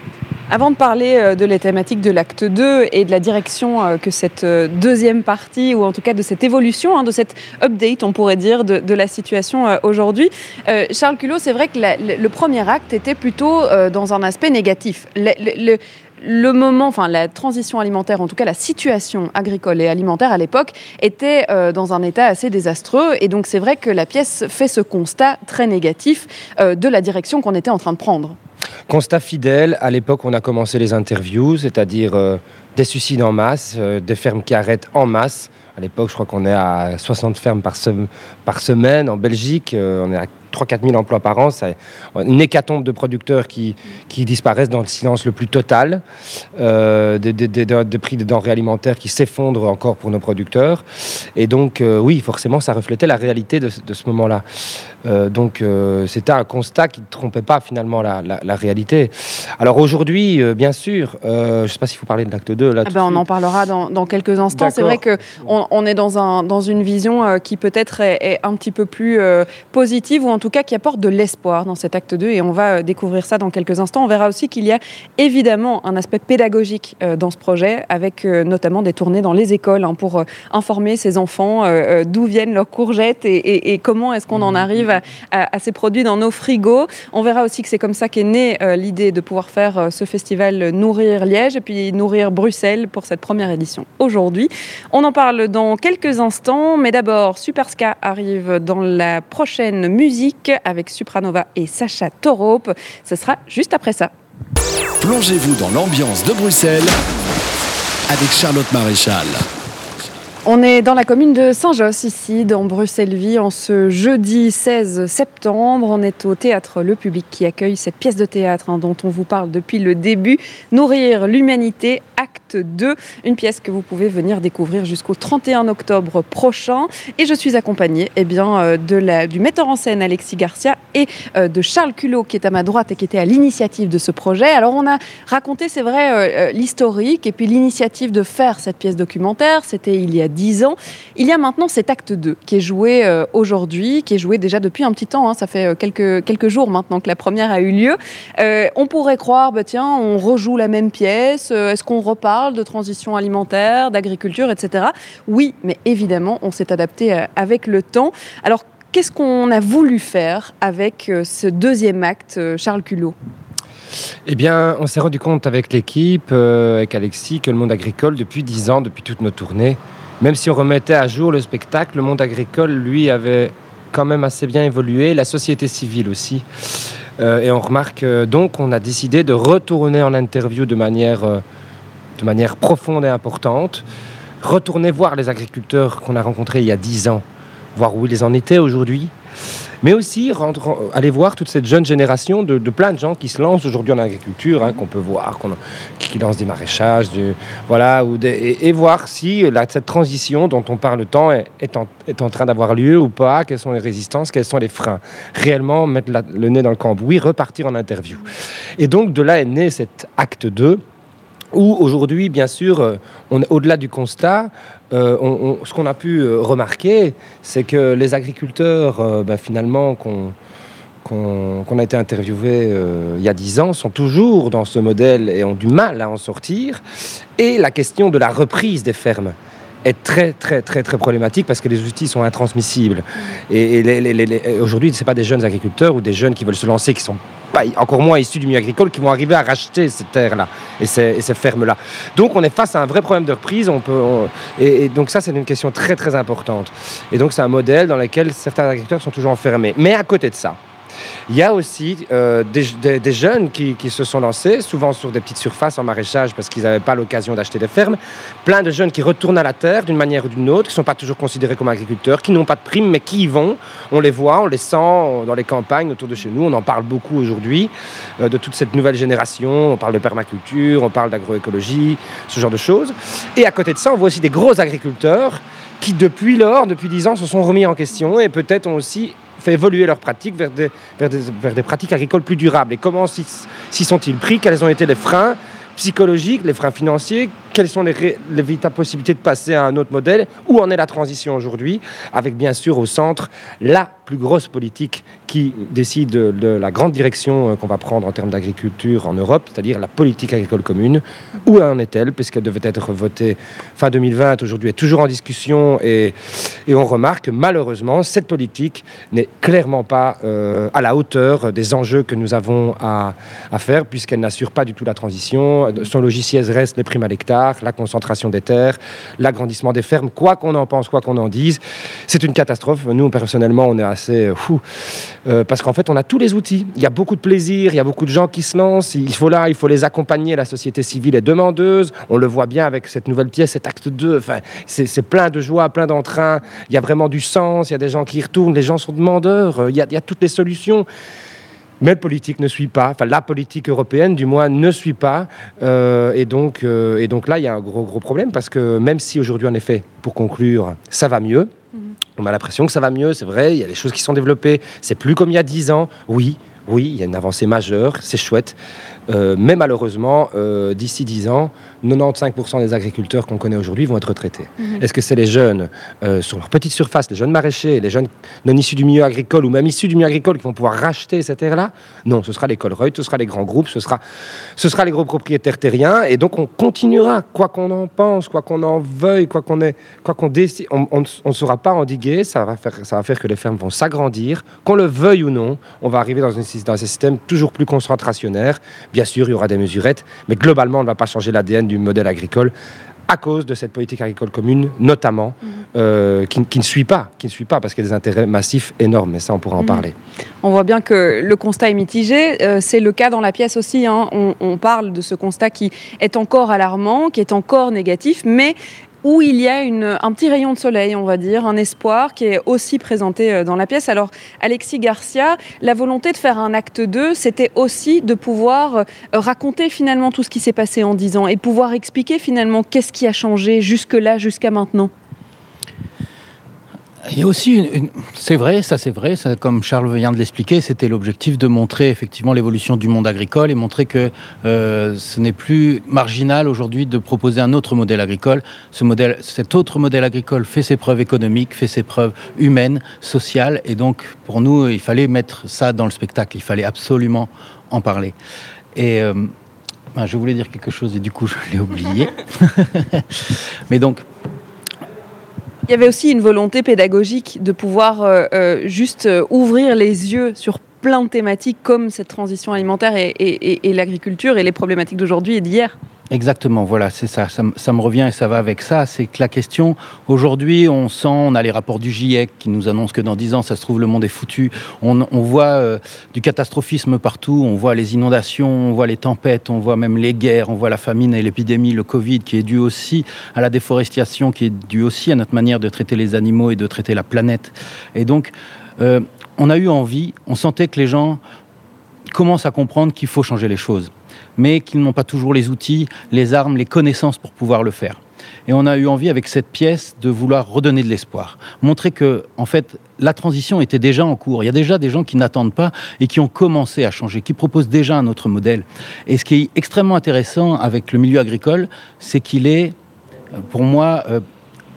Avant de parler euh, de la thématique de l'acte 2 et de la direction euh, que cette euh, deuxième partie, ou en tout cas de cette évolution, hein, de cette update, on pourrait dire, de, la situation aujourd'hui, Charles Culot, c'est vrai que le premier acte était plutôt dans un aspect négatif. Le, moment, enfin la transition alimentaire, en tout cas la situation agricole et alimentaire à l'époque, était dans un état assez désastreux. Et donc c'est vrai que la pièce fait ce constat très négatif de la direction qu'on était en train de prendre. Constat fidèle, à l'époque on a commencé les interviews, c'est-à-dire euh, des suicides en masse, euh, des fermes qui arrêtent en masse. À l'époque, je crois qu'on est à 60 fermes par, semaine. En Belgique, euh, on est à 3-4 000 emplois par an. C'est une hécatombe de producteurs qui, disparaissent dans le silence le plus total. Des, des, prix de denrées alimentaires qui s'effondrent encore pour nos producteurs. Et donc, oui, forcément, ça reflétait la réalité de ce moment-là. Euh, donc, euh, c'était un constat qui ne trompait pas finalement la, la, réalité. Alors aujourd'hui, euh, bien sûr, je ne sais pas s'il faut parler de l'acte 2. Là, ah ben, on en parlera dans, dans quelques instants. C'est vrai qu'on on est dans, un, dans une vision qui peut-être est, est, un petit peu plus positive ou en tout cas qui apporte de l'espoir dans cet acte 2 et on va euh, découvrir ça dans quelques instants. On verra aussi qu'il y a évidemment un aspect pédagogique euh, dans ce projet avec euh, notamment des tournées dans les écoles hein, pour informer ces enfants d'où viennent leurs courgettes et, comment est-ce qu'on en mmh. arrive à, ces produits dans nos frigos. On verra aussi que c'est comme ça qu'est née l'idée de pouvoir faire ce festival Nourrir Liège et puis Nourrir Bruxelles pour cette première édition aujourd'hui. On en parle dans quelques instants, mais d'abord Superska arrive dans la prochaine musique avec Supranova et Sacha Taurope. Ce sera juste après ça. Plongez-vous dans l'ambiance de Bruxelles avec Charlotte Maréchal. On est dans la commune de Saint-Josse, ici, dans Bruxelles-Vie, en ce jeudi 16 septembre. On est au théâtre Le Public qui accueille cette pièce de théâtre hein, dont on vous parle depuis le début, Nourrir l'humanité, acte 2, une pièce que vous pouvez venir découvrir jusqu'au 31 octobre prochain. Et je suis accompagnée eh bien, euh, de du metteur en scène Alexis Garcia et euh, de Charles Culot qui est à ma droite et qui était à l'initiative de ce projet. Alors on a raconté, c'est vrai, euh, l'historique et puis l'initiative de faire cette pièce documentaire. C'était il y a 10 ans. Il y a maintenant cet acte 2 qui est joué euh, aujourd'hui, qui est joué déjà depuis un petit temps. Hein. ça fait euh, quelques, quelques jours maintenant que la première a eu lieu. Euh, on pourrait croire, bah, tiens, on rejoue la même pièce. Est-ce qu'on reparle de transition alimentaire, d'agriculture, etc. Oui, mais évidemment, on s'est adapté avec le temps. Alors, qu'est-ce qu'on a voulu faire avec ce deuxième acte, Charles Culot? Eh bien, on s'est rendu compte avec l'équipe, avec Alexis, que le monde agricole, depuis dix ans, depuis toutes nos tournées, même si on remettait à jour le spectacle, le monde agricole, lui, avait quand même assez bien évolué, la société civile aussi. Euh, et on remarque euh, donc on a décidé de retourner en interview de manière, euh, de manière profonde et importante, retourner voir les agriculteurs qu'on a rencontrés il y a dix ans, voir où ils en étaient aujourd'hui, mais aussi aller voir toute cette jeune génération de, plein de gens qui se lancent aujourd'hui en agriculture, hein, qu'on peut voir, qui lancent des maraîchages, voilà, et, voir si cette transition dont on parle tant est, en, train d'avoir lieu ou pas, quelles sont les résistances, quels sont les freins. Réellement mettre le nez dans le cambouis, repartir en interview. Et donc de là est né cet acte 2 où aujourd'hui, bien sûr, euh, au-delà du constat, euh, ce qu'on a pu euh, remarquer, c'est que les agriculteurs, ben, finalement, qu'on a été interviewés il y a dix ans sont toujours dans ce modèle et ont du mal à en sortir. Et la question de la reprise des fermes est très très très très problématique parce que les outils sont intransmissibles. Et, aujourd'hui, ce n'est pas des jeunes agriculteurs ou des jeunes qui veulent se lancer, qui sont encore moins issus du milieu agricole, qui vont arriver à racheter ces terres-là et ces, fermes-là. Donc on est face à un vrai problème de reprise. Et, donc ça, c'est une question très très importante. Et donc c'est un modèle dans lequel certains agriculteurs sont toujours enfermés. Mais à côté de ça, Il y a aussi euh, des, jeunes qui, se sont lancés, souvent sur des petites surfaces en maraîchage parce qu'ils n'avaient pas l'occasion d'acheter des fermes. Plein de jeunes qui retournent à la terre d'une manière ou d'une autre, qui ne sont pas toujours considérés comme agriculteurs, qui n'ont pas de primes, mais qui y vont. On les voit, on les sent dans les campagnes autour de chez nous. On en parle beaucoup aujourd'hui euh, de toute cette nouvelle génération. On parle de permaculture, on parle d'agroécologie, ce genre de choses. Et à côté de ça, on voit aussi des gros agriculteurs qui, depuis lors, depuis 10 ans, se sont remis en question et peut-être ont aussi fait évoluer leurs pratiques vers des, vers des, vers des pratiques agricoles plus durables. Et comment s'y s'y sont-ils pris? Quels ont été les freins psychologiques, les freins financiers? Quelles sont les, ré- les véritables possibilités de passer à un autre modèle? Où en est la transition aujourd'hui? Avec bien sûr au centre la plus grosse politique qui décide de la grande direction euh, qu'on va prendre en termes d'agriculture en Europe, c'est-à-dire la politique agricole commune. Où en est-elle? Puisqu'elle devait être votée fin 2020, aujourd'hui est toujours en discussion et, on remarque que malheureusement cette politique n'est clairement pas euh, à la hauteur des enjeux que nous avons à, à faire puisqu'elle n'assure pas du tout la transition. Son logiciel reste les primes à l'hectare, la concentration des terres, l'agrandissement des fermes, quoi qu'on en pense, quoi qu'on en dise. C'est une catastrophe. Nous, personnellement, on est assez euh, fou euh, parce qu'en fait, on a tous les outils. Il y a beaucoup de plaisir, il y a beaucoup de gens qui se lancent. Il faut là, il faut les accompagner. La société civile est demandeuse. On le voit bien avec cette nouvelle pièce, cet acte 2. Enfin, c'est plein de joie, plein d'entrain. Il y a vraiment du sens. Il y a des gens qui y retournent. Les gens sont demandeurs. Euh, il y a toutes les solutions. Mais le politique ne suit pas, enfin la politique européenne du moins ne suit pas, Euh, et, donc, euh, et donc là il y a un gros gros problème parce que même si aujourd'hui en effet, pour conclure, ça va mieux, on a l'impression que ça va mieux, c'est vrai, il y a des choses qui sont développées, c'est plus comme il y a 10 ans, oui, oui, il y a une avancée majeure, c'est chouette, Euh, mais malheureusement, d'ici 10 ans, 95% des agriculteurs qu'on connaît aujourd'hui vont être retraités. Est-ce que c'est les jeunes euh, sur leur petite surface, les jeunes maraîchers, les jeunes non issus du milieu agricole ou même issus du milieu agricole qui vont pouvoir racheter cette terre-là Non, ce sera les Colruyt, ce sera les grands groupes, ce sera, ce sera les gros propriétaires terriens. Et donc on continuera, quoi qu'on en pense, quoi qu'on en veuille, quoi qu'on ait, quoi qu'on décide, on on ne saura pas endiguer. Ça va faire, ça va faire que les fermes vont s'agrandir, qu'on le veuille ou non. On va arriver dans, une, dans un système toujours plus concentrationnaire. Bien sûr, il y aura des mesurettes, mais globalement, on ne va pas changer l'ADN du modèle agricole à cause de cette politique agricole commune, notamment, euh, qui, qui ne suit pas, qui ne suit pas, parce qu'il y a des intérêts massifs énormes, mais ça, on pourra en Mhm. parler. On voit bien que le constat est mitigé. Euh, c'est le cas dans la pièce aussi. hein. On, on parle de ce constat qui est encore alarmant, qui est encore négatif, mais où il y a un petit rayon de soleil, on va dire, un espoir qui est aussi présenté euh, dans la pièce. Alors, Alexis Garcia, la volonté de faire un acte 2, c'était aussi de pouvoir euh, raconter finalement tout ce qui s'est passé en 10 ans et pouvoir expliquer finalement qu'est-ce qui a changé jusque-là, jusqu'à maintenant. Il y a aussi, une, c'est vrai, ça c'est vrai, ça, comme Charles vient de l'expliquer, c'était l'objectif de montrer effectivement l'évolution du monde agricole et montrer que euh, ce n'est plus marginal aujourd'hui de proposer un autre modèle agricole. Ce modèle, cet autre modèle agricole fait ses preuves économiques, fait ses preuves humaines, sociales, et donc pour nous, il fallait mettre ça dans le spectacle, il fallait absolument en parler. Et euh, ben, je voulais dire quelque chose et du coup je l'ai oublié. Mais donc, Il y avait aussi une volonté pédagogique de pouvoir euh, euh, juste euh, ouvrir les yeux sur plein de thématiques comme cette transition alimentaire et, l'agriculture et les problématiques d'aujourd'hui et d'hier. Exactement, voilà, c'est ça. Ça, me- ça me revient et ça va avec ça. C'est que la question, aujourd'hui, on sent, on a les rapports du GIEC qui nous annoncent que dans 10 ans, ça se trouve, le monde est foutu. On, on voit euh, du catastrophisme partout, on voit les inondations, on voit les tempêtes, on voit même les guerres, on voit la famine et l'épidémie, le Covid, qui est dû aussi à la déforestation, qui est dû aussi à notre manière de traiter les animaux et de traiter la planète. Et donc, euh, on a eu envie, on sentait que les gens commencent à comprendre qu'il faut changer les choses mais qu'ils n'ont pas toujours les outils, les armes, les connaissances pour pouvoir le faire. Et on a eu envie avec cette pièce de vouloir redonner de l'espoir, montrer que en fait la transition était déjà en cours. Il y a déjà des gens qui n'attendent pas et qui ont commencé à changer, qui proposent déjà un autre modèle. Et ce qui est extrêmement intéressant avec le milieu agricole, c'est qu'il est, pour moi, euh,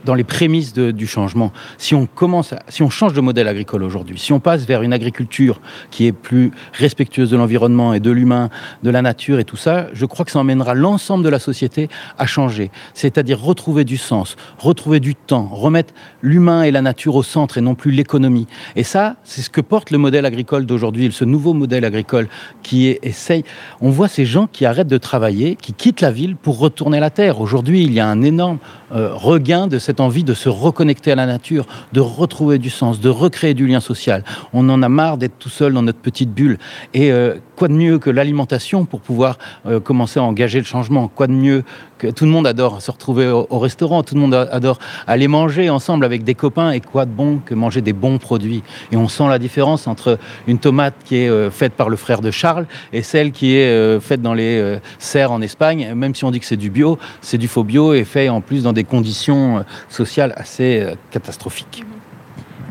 dans les prémices du changement. Si on commence, si on change de modèle agricole aujourd'hui, si on passe vers une agriculture qui est plus respectueuse de l'environnement et de l'humain, de la nature et tout ça, je crois que ça emmènera l'ensemble de la société à changer. C'est-à-dire retrouver du sens, retrouver du temps, remettre l'humain et la nature au centre et non plus l'économie. Et ça, c'est ce que porte le modèle agricole d'aujourd'hui, ce nouveau modèle agricole qui essaye. On voit ces gens qui arrêtent de travailler, qui quittent la ville pour retourner la terre. Aujourd'hui, il y a un énorme euh, regain de cette envie de se reconnecter à la nature, de retrouver du sens, de recréer du lien social. On en a marre d'être tout seul dans notre petite bulle. Et euh, quoi de mieux que l'alimentation pour pouvoir euh, commencer à engager le changement? Quoi de mieux tout le monde adore se retrouver au, au restaurant, tout le monde adore aller manger ensemble avec des copains. Et quoi de bon que manger des bons produits Et on sent la différence entre une tomate qui est euh, faite par le frère de Charles et celle qui est euh, faite dans les euh, serres en Espagne. Même si on dit que c'est du bio, c'est du faux bio et fait en plus dans des conditions sociales assez catastrophiques.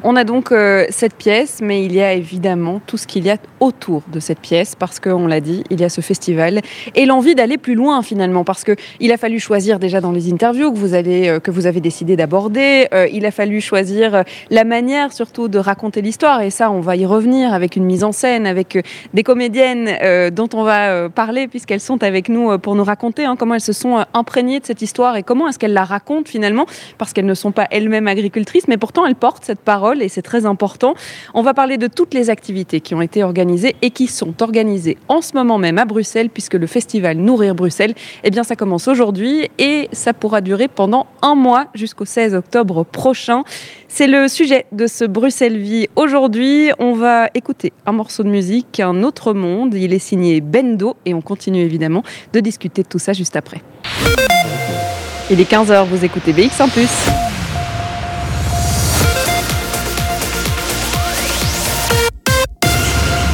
On a donc euh, cette pièce, mais il y a évidemment tout ce qu'il y a autour de cette pièce, parce qu'on l'a dit, il y a ce festival et l'envie d'aller plus loin finalement, parce que il a fallu choisir déjà dans les interviews que vous allez, euh, avez décidé d'aborder. euh, il a fallu choisir la manière surtout de raconter l'histoire, et ça, on va y revenir avec une mise en scène, avec des comédiennes dont on va parler puisqu'elles sont avec nous pour nous raconter hein, comment elles se sont imprégnées de cette histoire et comment est-ce qu'elles la racontent finalement, parce qu'elles ne sont pas elles-mêmes agricultrices, mais pourtant elles portent cette parole et c'est très important. On va parler de toutes les activités qui ont été organisées et qui sont organisées en ce moment même à Bruxelles, puisque le festival Nourrir Bruxelles, eh bien ça commence aujourd'hui et ça pourra durer pendant un mois jusqu'au 16 octobre prochain. C'est le sujet de ce Bruxelles Vie aujourd'hui. On va écouter un morceau de musique, Un autre monde. Il est signé Bendo et on continue évidemment de discuter de tout ça juste après. Il est 15h, vous écoutez BX1 ⁇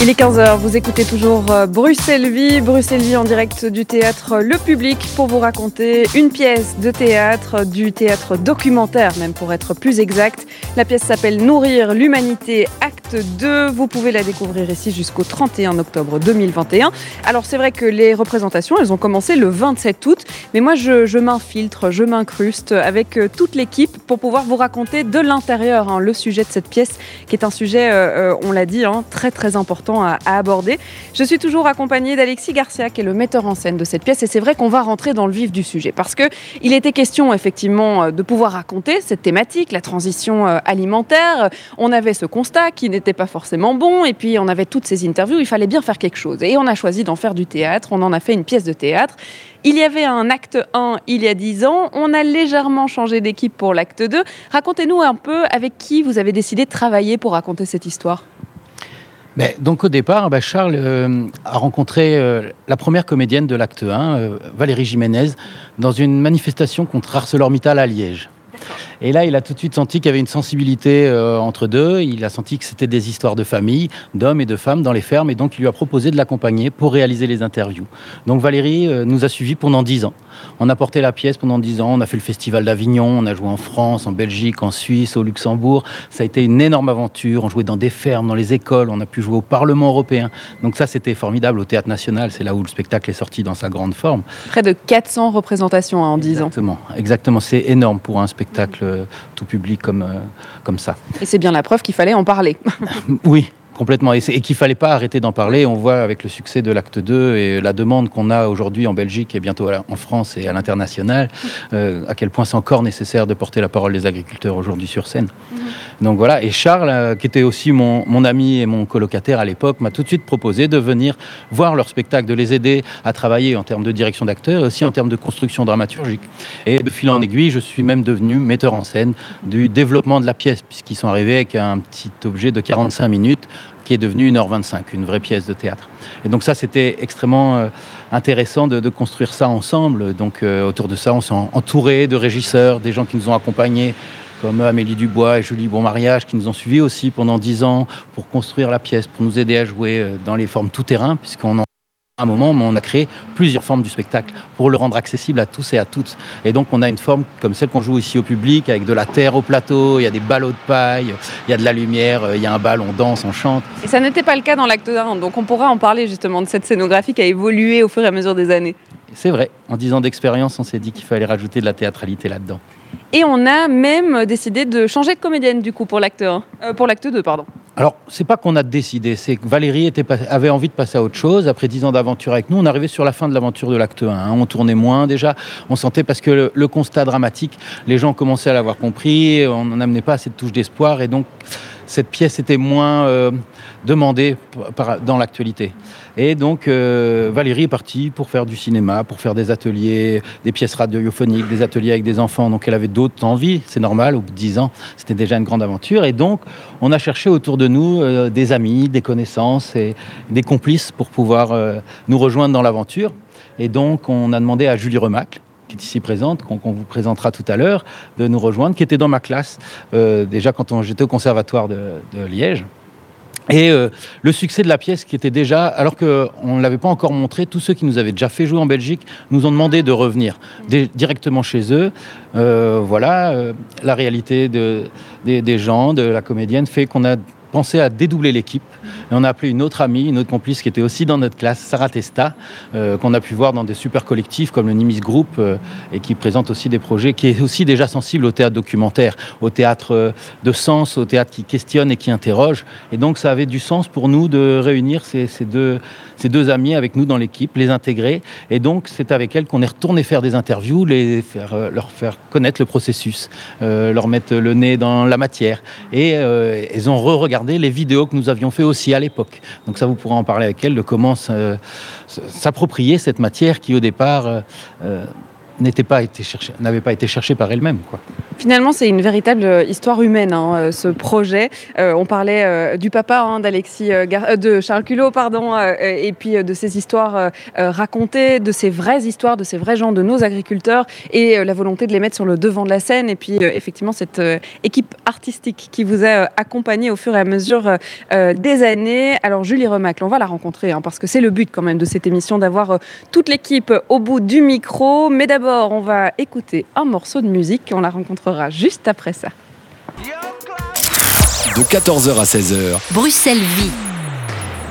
Il est 15h, vous écoutez toujours Bruxelles Vie, Bruxelles Vie en direct du théâtre Le Public pour vous raconter une pièce de théâtre, du théâtre documentaire même pour être plus exact. La pièce s'appelle Nourrir l'humanité, acte 2. Vous pouvez la découvrir ici jusqu'au 31 octobre 2021. Alors c'est vrai que les représentations, elles ont commencé le 27 août, mais moi je, je m'infiltre, je m'incruste avec euh, toute l'équipe pour pouvoir vous raconter de l'intérieur hein, le sujet de cette pièce qui est un sujet, euh, euh, on l'a dit, hein, très très important à, aborder. Je suis toujours accompagnée d'Alexis Garcia, qui est le metteur en scène de cette pièce, et c'est vrai qu'on va rentrer dans le vif du sujet, parce que il était question effectivement euh, de pouvoir raconter cette thématique, la transition euh, alimentaire. On avait ce constat qui n'était pas forcément bon, et puis on avait toutes ces interviews, il fallait bien faire quelque chose. Et on a choisi d'en faire du théâtre, on en a fait une pièce de théâtre. Il y avait un acte 1 il y a 10 ans, on a légèrement changé d'équipe pour l'acte 2. Racontez-nous un peu avec qui vous avez décidé de travailler pour raconter cette histoire. Mais donc au départ, bah, Charles euh, a rencontré euh, la première comédienne de l'acte 1, euh, Valérie Jiménez, dans une manifestation contre ArcelorMittal à Liège. Et là, il a tout de suite senti qu'il y avait une sensibilité entre deux. Il a senti que c'était des histoires de famille, d'hommes et de femmes dans les fermes. Et donc, il lui a proposé de l'accompagner pour réaliser les interviews. Donc, Valérie nous a suivis pendant dix ans. On a porté la pièce pendant dix ans. On a fait le festival d'Avignon. On a joué en France, en Belgique, en Suisse, au Luxembourg. Ça a été une énorme aventure. On jouait dans des fermes, dans les écoles. On a pu jouer au Parlement européen. Donc, ça, c'était formidable au Théâtre National. C'est là où le spectacle est sorti dans sa grande forme. Près de 400 représentations hein, en 10 ans. Exactement. Exactement. C'est énorme pour un spectacle euh, tout public comme, euh, comme ça. Et c'est bien la preuve qu'il fallait en parler. Oui, complètement. Et, et qu'il fallait pas arrêter d'en parler. On voit avec le succès de l'acte 2 et la demande qu'on a aujourd'hui en Belgique et bientôt en France et à l'international, euh, à quel point c'est encore nécessaire de porter la parole des agriculteurs aujourd'hui sur scène. Donc voilà. Et Charles, euh, qui était aussi mon, mon ami et mon colocataire à l'époque, m'a tout de suite proposé de venir voir leur spectacle, de les aider à travailler en termes de direction d'acteurs et aussi en termes de construction dramaturgique. Et de fil en aiguille, je suis même devenu metteur en scène du développement de la pièce, puisqu'ils sont arrivés avec un petit objet de 45 minutes qui est devenu 1h25, une vraie pièce de théâtre. Et donc ça, c'était extrêmement euh, intéressant de, de construire ça ensemble. Donc euh, autour de ça, on s'est en- entouré de régisseurs, des gens qui nous ont accompagnés, comme Amélie Dubois et Julie Bonmariage, qui nous ont suivis aussi pendant 10 ans pour construire la pièce, pour nous aider à jouer euh, dans les formes tout-terrain, puisqu'on un moment, mais on a créé plusieurs formes du spectacle pour le rendre accessible à tous et à toutes. Et donc, on a une forme comme celle qu'on joue ici au public, avec de la terre au plateau, il y a des ballots de paille, il y a de la lumière, euh, il y a un bal, on danse, on chante. Et ça n'était pas le cas dans l'acte 1, donc on pourra en parler justement de cette scénographie qui a évolué au fur et à mesure des années. C'est vrai, en 10 ans d'expérience, on s'est dit qu'il fallait rajouter de la théâtralité là-dedans. Et on a même décidé de changer de comédienne du coup pour l'acte 1. Euh, pour l'acte 2, pardon. Alors, c'est pas qu'on a décidé, c'est que Valérie avait envie de passer à autre chose. Après 10 ans d'aventure avec nous, on arrivait sur la fin de l'aventure de l'acte 1. hein. On tournait moins déjà. On sentait parce que le, constat dramatique, les gens commençaient à l'avoir compris. On n'en amenait pas assez de touches d'espoir. Et donc, cette pièce était moins euh, demandée dans l'actualité. Et donc Valérie est partie pour faire du cinéma, pour faire des ateliers, des pièces radiophoniques, des ateliers avec des enfants. Donc elle avait d'autres envies, c'est normal, au bout de 10 ans, c'était déjà une grande aventure. Et donc on a cherché autour de nous des amis, des connaissances et des complices pour pouvoir nous rejoindre dans l'aventure. Et donc on a demandé à Julie Remacle, qui est ici présente, qu'on vous présentera tout à l'heure, de nous rejoindre, qui était dans ma classe euh, déjà quand j'étais au conservatoire de, Liège. Et euh, le succès de la pièce qui était déjà, alors qu'on ne l'avait pas encore montré, tous ceux qui nous avaient déjà fait jouer en Belgique nous ont demandé de revenir directement chez eux. Euh, voilà, la réalité de, des, gens, de la comédienne, fait qu'on a pensé à dédoubler l'équipe. Et on a appelé une autre amie, une autre complice qui était aussi dans notre classe, Sarah Testa, euh, qu'on a pu voir dans des super collectifs comme le Nimis Group euh, et qui présente aussi des projets, qui est aussi déjà sensible au théâtre documentaire, au théâtre euh, de sens, au théâtre qui questionne et qui interroge. Et donc ça avait du sens pour nous de réunir ces, deux, ces deux amis avec nous dans l'équipe, les intégrer. Et donc c'est avec elles qu'on est retourné faire des interviews, les faire, leur faire connaître le processus, leur mettre le nez dans la matière. Et elles ont re-regardé les vidéos que nous avions fait aussi à l'époque. Donc ça, vous pourrez en parler avec elle, de comment s'approprier cette matière qui au départ euh, euh, n'avait pas été cherché par elle-même. Quoi. Finalement, c'est une véritable euh, histoire humaine, hein, euh, ce projet. Euh, on parlait du papa hein, d'Alexis, de Charles Culot, pardon, et puis de ces histoires racontées, de ces vraies histoires, de ces vrais gens, de nos agriculteurs, et la volonté de les mettre sur le devant de la scène. Et puis, effectivement, cette équipe artistique qui vous a accompagné au fur et à mesure des années. Alors, Julie Remacle, on va la rencontrer, hein, parce que c'est le but quand même de cette émission, d'avoir toute l'équipe au bout du micro. Mais d'abord, on va écouter un morceau de musique. On la rencontrera juste après ça. De 14h à 16h. Bruxelles vit.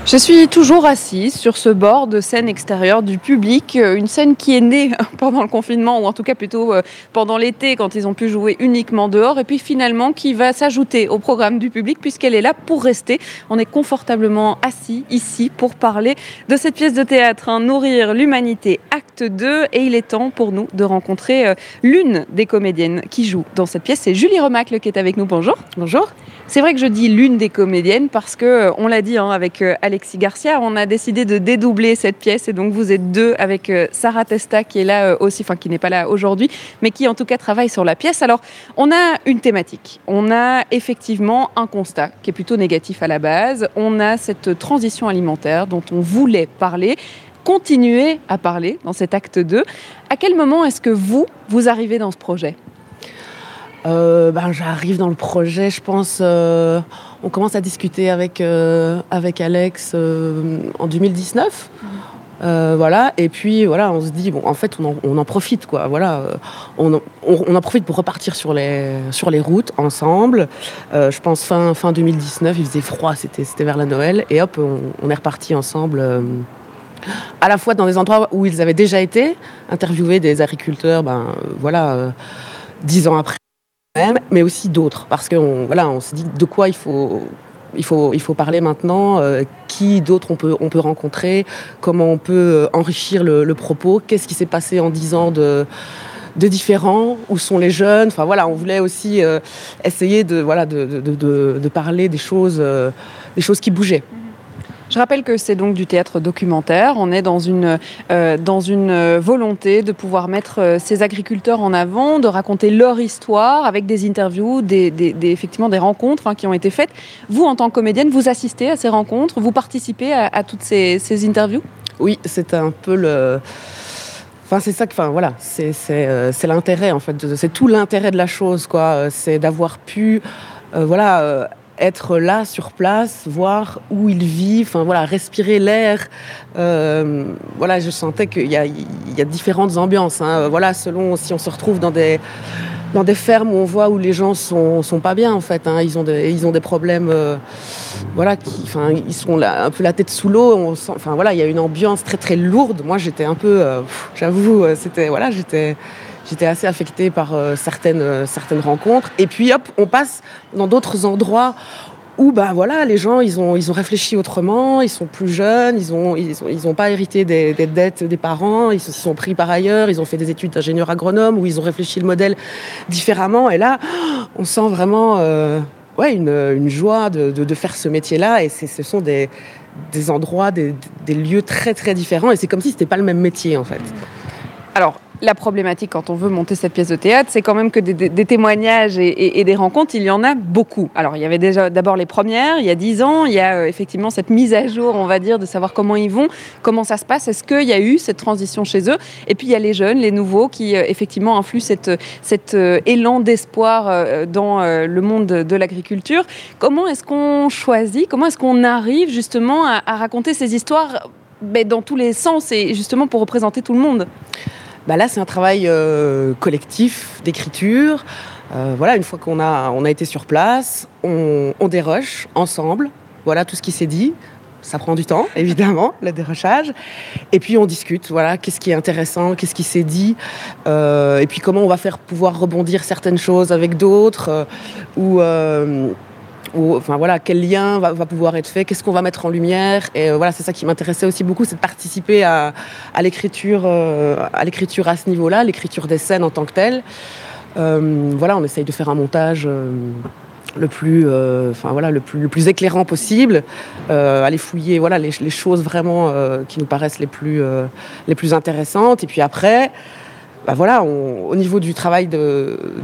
Je suis toujours assise sur ce bord de scène extérieure du public, euh, une scène qui est née pendant le confinement, ou en tout cas plutôt euh, pendant l'été quand ils ont pu jouer uniquement dehors, et puis finalement qui va s'ajouter au programme du public puisqu'elle est là pour rester. On est confortablement assis ici pour parler de cette pièce de théâtre, hein, Nourrir l'humanité, acte 2, et il est temps pour nous de rencontrer euh, l'une des comédiennes qui joue dans cette pièce, c'est Julie Remacle qui est avec nous. Bonjour. Bonjour. C'est vrai que je dis l'une des comédiennes parce que, on l'a dit hein, avec Alex Garcia, on a décidé de dédoubler cette pièce et donc vous êtes deux avec euh, Sarah Testa qui est là euh, aussi, enfin qui n'est pas là aujourd'hui, mais qui en tout cas travaille sur la pièce. Alors on a une thématique, on a effectivement un constat qui est plutôt négatif à la base, on a cette transition alimentaire dont on voulait parler. Continuer à parler dans cet acte 2. À quel moment est-ce que vous, vous arrivez dans ce projet? Euh, ben, J'arrive dans le projet, je pense, on commence à discuter avec, euh, avec Alex euh, en 2019. Euh, voilà, et puis voilà, on se dit, bon, en fait, on en, profite, quoi. Voilà, on, en profite pour repartir sur les, sur les routes ensemble. je pense fin, fin 2019, il faisait froid, c'était, c'était vers la Noël, et hop, on, est reparti ensemble. à la fois dans des endroits où ils avaient déjà été, interviewer des agriculteurs, ben voilà, dix ans après mais aussi d'autres, parce qu'on voilà, on se dit de quoi il faut, il faut, parler maintenant, euh, qui d'autres on peut, on peut rencontrer, comment on peut euh, enrichir le, propos, qu'est-ce qui s'est passé en dix ans de, de différents, où sont les jeunes, enfin voilà, on voulait aussi euh, essayer de, voilà, de, parler des choses, des choses qui bougeaient. Je rappelle que c'est donc du théâtre documentaire. On est dans une, euh, dans une volonté de pouvoir mettre euh, ces agriculteurs en avant, de raconter leur histoire avec des interviews, des, effectivement des rencontres hein, qui ont été faites. Vous, en tant que comédienne, vous assistez à ces rencontres, vous participez à, toutes ces, ces, interviews? Oui, c'est un peu le... Enfin, c'est ça que, enfin, voilà, c'est euh, l'intérêt, en fait. C'est tout l'intérêt de la chose, quoi. C'est d'avoir pu, voilà être là sur place, voir où ils vivent, enfin voilà, respirer l'air. Euh, voilà, je sentais qu'il y, a, différentes ambiances. Hein. Voilà, selon si on se retrouve dans des dans des fermes où on voit où les gens sont, sont pas bien en fait. Hein. Ils ont des ils ont des problèmes. Euh, voilà, ils sont là, un peu la tête sous l'eau. Enfin voilà, il y a une ambiance très très lourde. Moi, j'étais un peu, euh, j'avoue, c'était voilà, j'étais j'étais assez affectée par euh, certaines, euh, certaines rencontres. Et puis hop, on passe dans d'autres endroits où bah voilà, les gens ils ont, ils ont réfléchi autrement, ils sont plus jeunes, ils n'ont ils ont, ils ont pas hérité des, dettes des parents, ils se sont pris par ailleurs, ils ont fait des études d'ingénieur agronome où ils ont réfléchi le modèle différemment. Et là, on sent vraiment, euh, ouais, une, une joie de, de, faire ce métier-là. Et ce sont des, des endroits, des, des, lieux très très différents. Et c'est comme si c'était pas le même métier en fait. Alors, la problématique quand on veut monter cette pièce de théâtre, c'est quand même que des, témoignages et, des rencontres, il y en a beaucoup. Alors, il y avait déjà d'abord les premières, il y a dix ans, il y a euh, effectivement cette mise à jour, on va dire, de savoir comment ils vont, comment ça se passe, est-ce qu'il y a eu cette transition chez eux, et puis il y a les jeunes, les nouveaux, qui euh, effectivement influent cet euh, élan d'espoir dans le monde de, l'agriculture. Comment est-ce qu'on choisit, comment est-ce qu'on arrive justement à, à raconter ces histoires ben, dans tous les sens et justement pour représenter tout le monde? Bah là, c'est un travail euh, collectif d'écriture. Euh, voilà, une fois qu'on a, été sur place, on, déroche ensemble. Voilà tout ce qui s'est dit. Ça prend du temps, évidemment, le dérochage. Et puis on discute. Voilà, qu'est-ce qui est intéressant, qu'est-ce qui s'est dit, euh, et puis comment on va faire pouvoir rebondir certaines choses avec d'autres, voilà quel lien va, pouvoir être fait, qu'est-ce qu'on va mettre en lumière euh, voilà c'est ça qui m'intéressait aussi beaucoup, c'est de participer à, l'écriture euh, à l'écriture à ce niveau-là, l'écriture des scènes en tant que telle. Euh, voilà, on essaye de faire un montage. Le plus, éclairant possible, aller fouiller, voilà, les, choses vraiment qui nous paraissent les plus, les plus intéressantes. Et puis après, bah voilà, au niveau du travail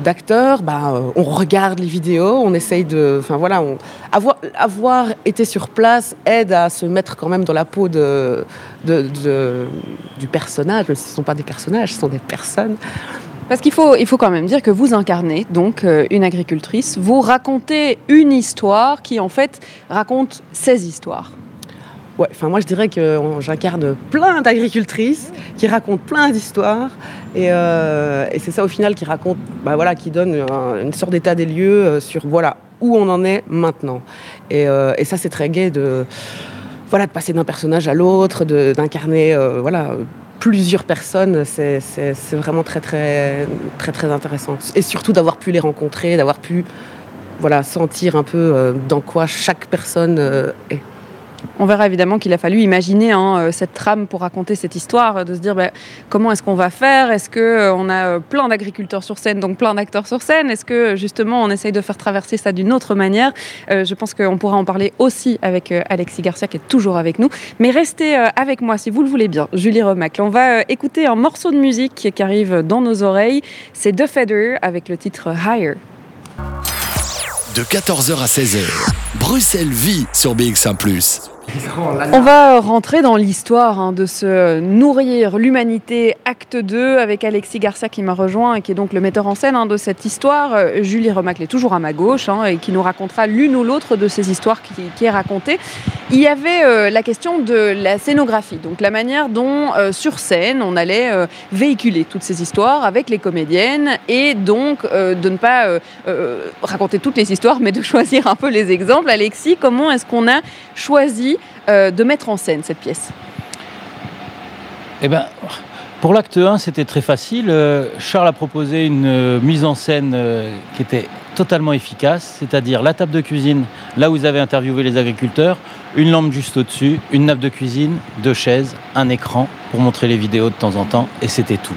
d'acteur, bah, on regarde les vidéos, on essaye de, enfin voilà, avoir, été sur place aide à se mettre quand même dans la peau de, de, du personnage. Ce ne sont pas des personnages, ce sont des personnes. Parce qu'il faut, il faut quand même dire que vous incarnez donc euh, une agricultrice, vous racontez une histoire qui en fait raconte ces histoires. Ouais, enfin moi je dirais que j'incarne plein d'agricultrices qui racontent plein d'histoires et, euh, et c'est ça au final qui raconte, bah voilà, qui donne un, une sorte d'état des lieux euh, sur voilà où on en est maintenant. Et, euh, ça c'est très gai de voilà de passer d'un personnage à l'autre, d'incarner euh, voilà plusieurs personnes, c'est vraiment très très très très intéressant. Et surtout d'avoir pu les rencontrer, d'avoir pu voilà sentir un peu euh, dans quoi chaque personne euh, est. On verra évidemment qu'il a fallu imaginer hein, euh, cette trame pour raconter cette histoire, de se dire bah, comment est-ce qu'on va faire? Est-ce qu'on euh, a euh, plein d'agriculteurs sur scène, donc plein d'acteurs sur scène? Est-ce que justement on essaye de faire traverser ça d'une autre manière? Euh, Je pense qu'on pourra en parler aussi avec euh, Alexis Garcia qui est toujours avec nous. Mais restez euh, avec moi si vous le voulez bien, Julie Remac. On va euh, écouter un morceau de musique qui arrive dans nos oreilles. C'est The Feather avec le titre Higher. De 14h à 16h, Bruxelles vit sur BX1 ⁇ On va rentrer dans l'histoire hein, de se nourrir l'humanité acte 2 avec Alexis Garcia qui m'a rejoint et qui est donc le metteur en scène hein, de cette histoire. Euh, Julie Remacle est toujours à ma gauche hein, et qui nous racontera l'une ou l'autre de ces histoires qui, qui est racontée. Il y avait euh, la question de la scénographie, donc la manière dont euh, sur scène on allait véhiculer toutes ces histoires avec les comédiennes et donc de ne pas raconter toutes les histoires mais de choisir un peu les exemples. Alexis, comment est-ce qu'on a choisi euh, de mettre en scène cette pièce Eh ben, pour l'acte 1, c'était très facile. Euh, Charles a proposé une euh, mise en scène qui était totalement efficace, c'est-à-dire la table de cuisine, là où vous avez interviewé les agriculteurs, une lampe juste au-dessus, une nappe de cuisine, deux chaises, un écran pour montrer les vidéos de temps en temps, et c'était tout.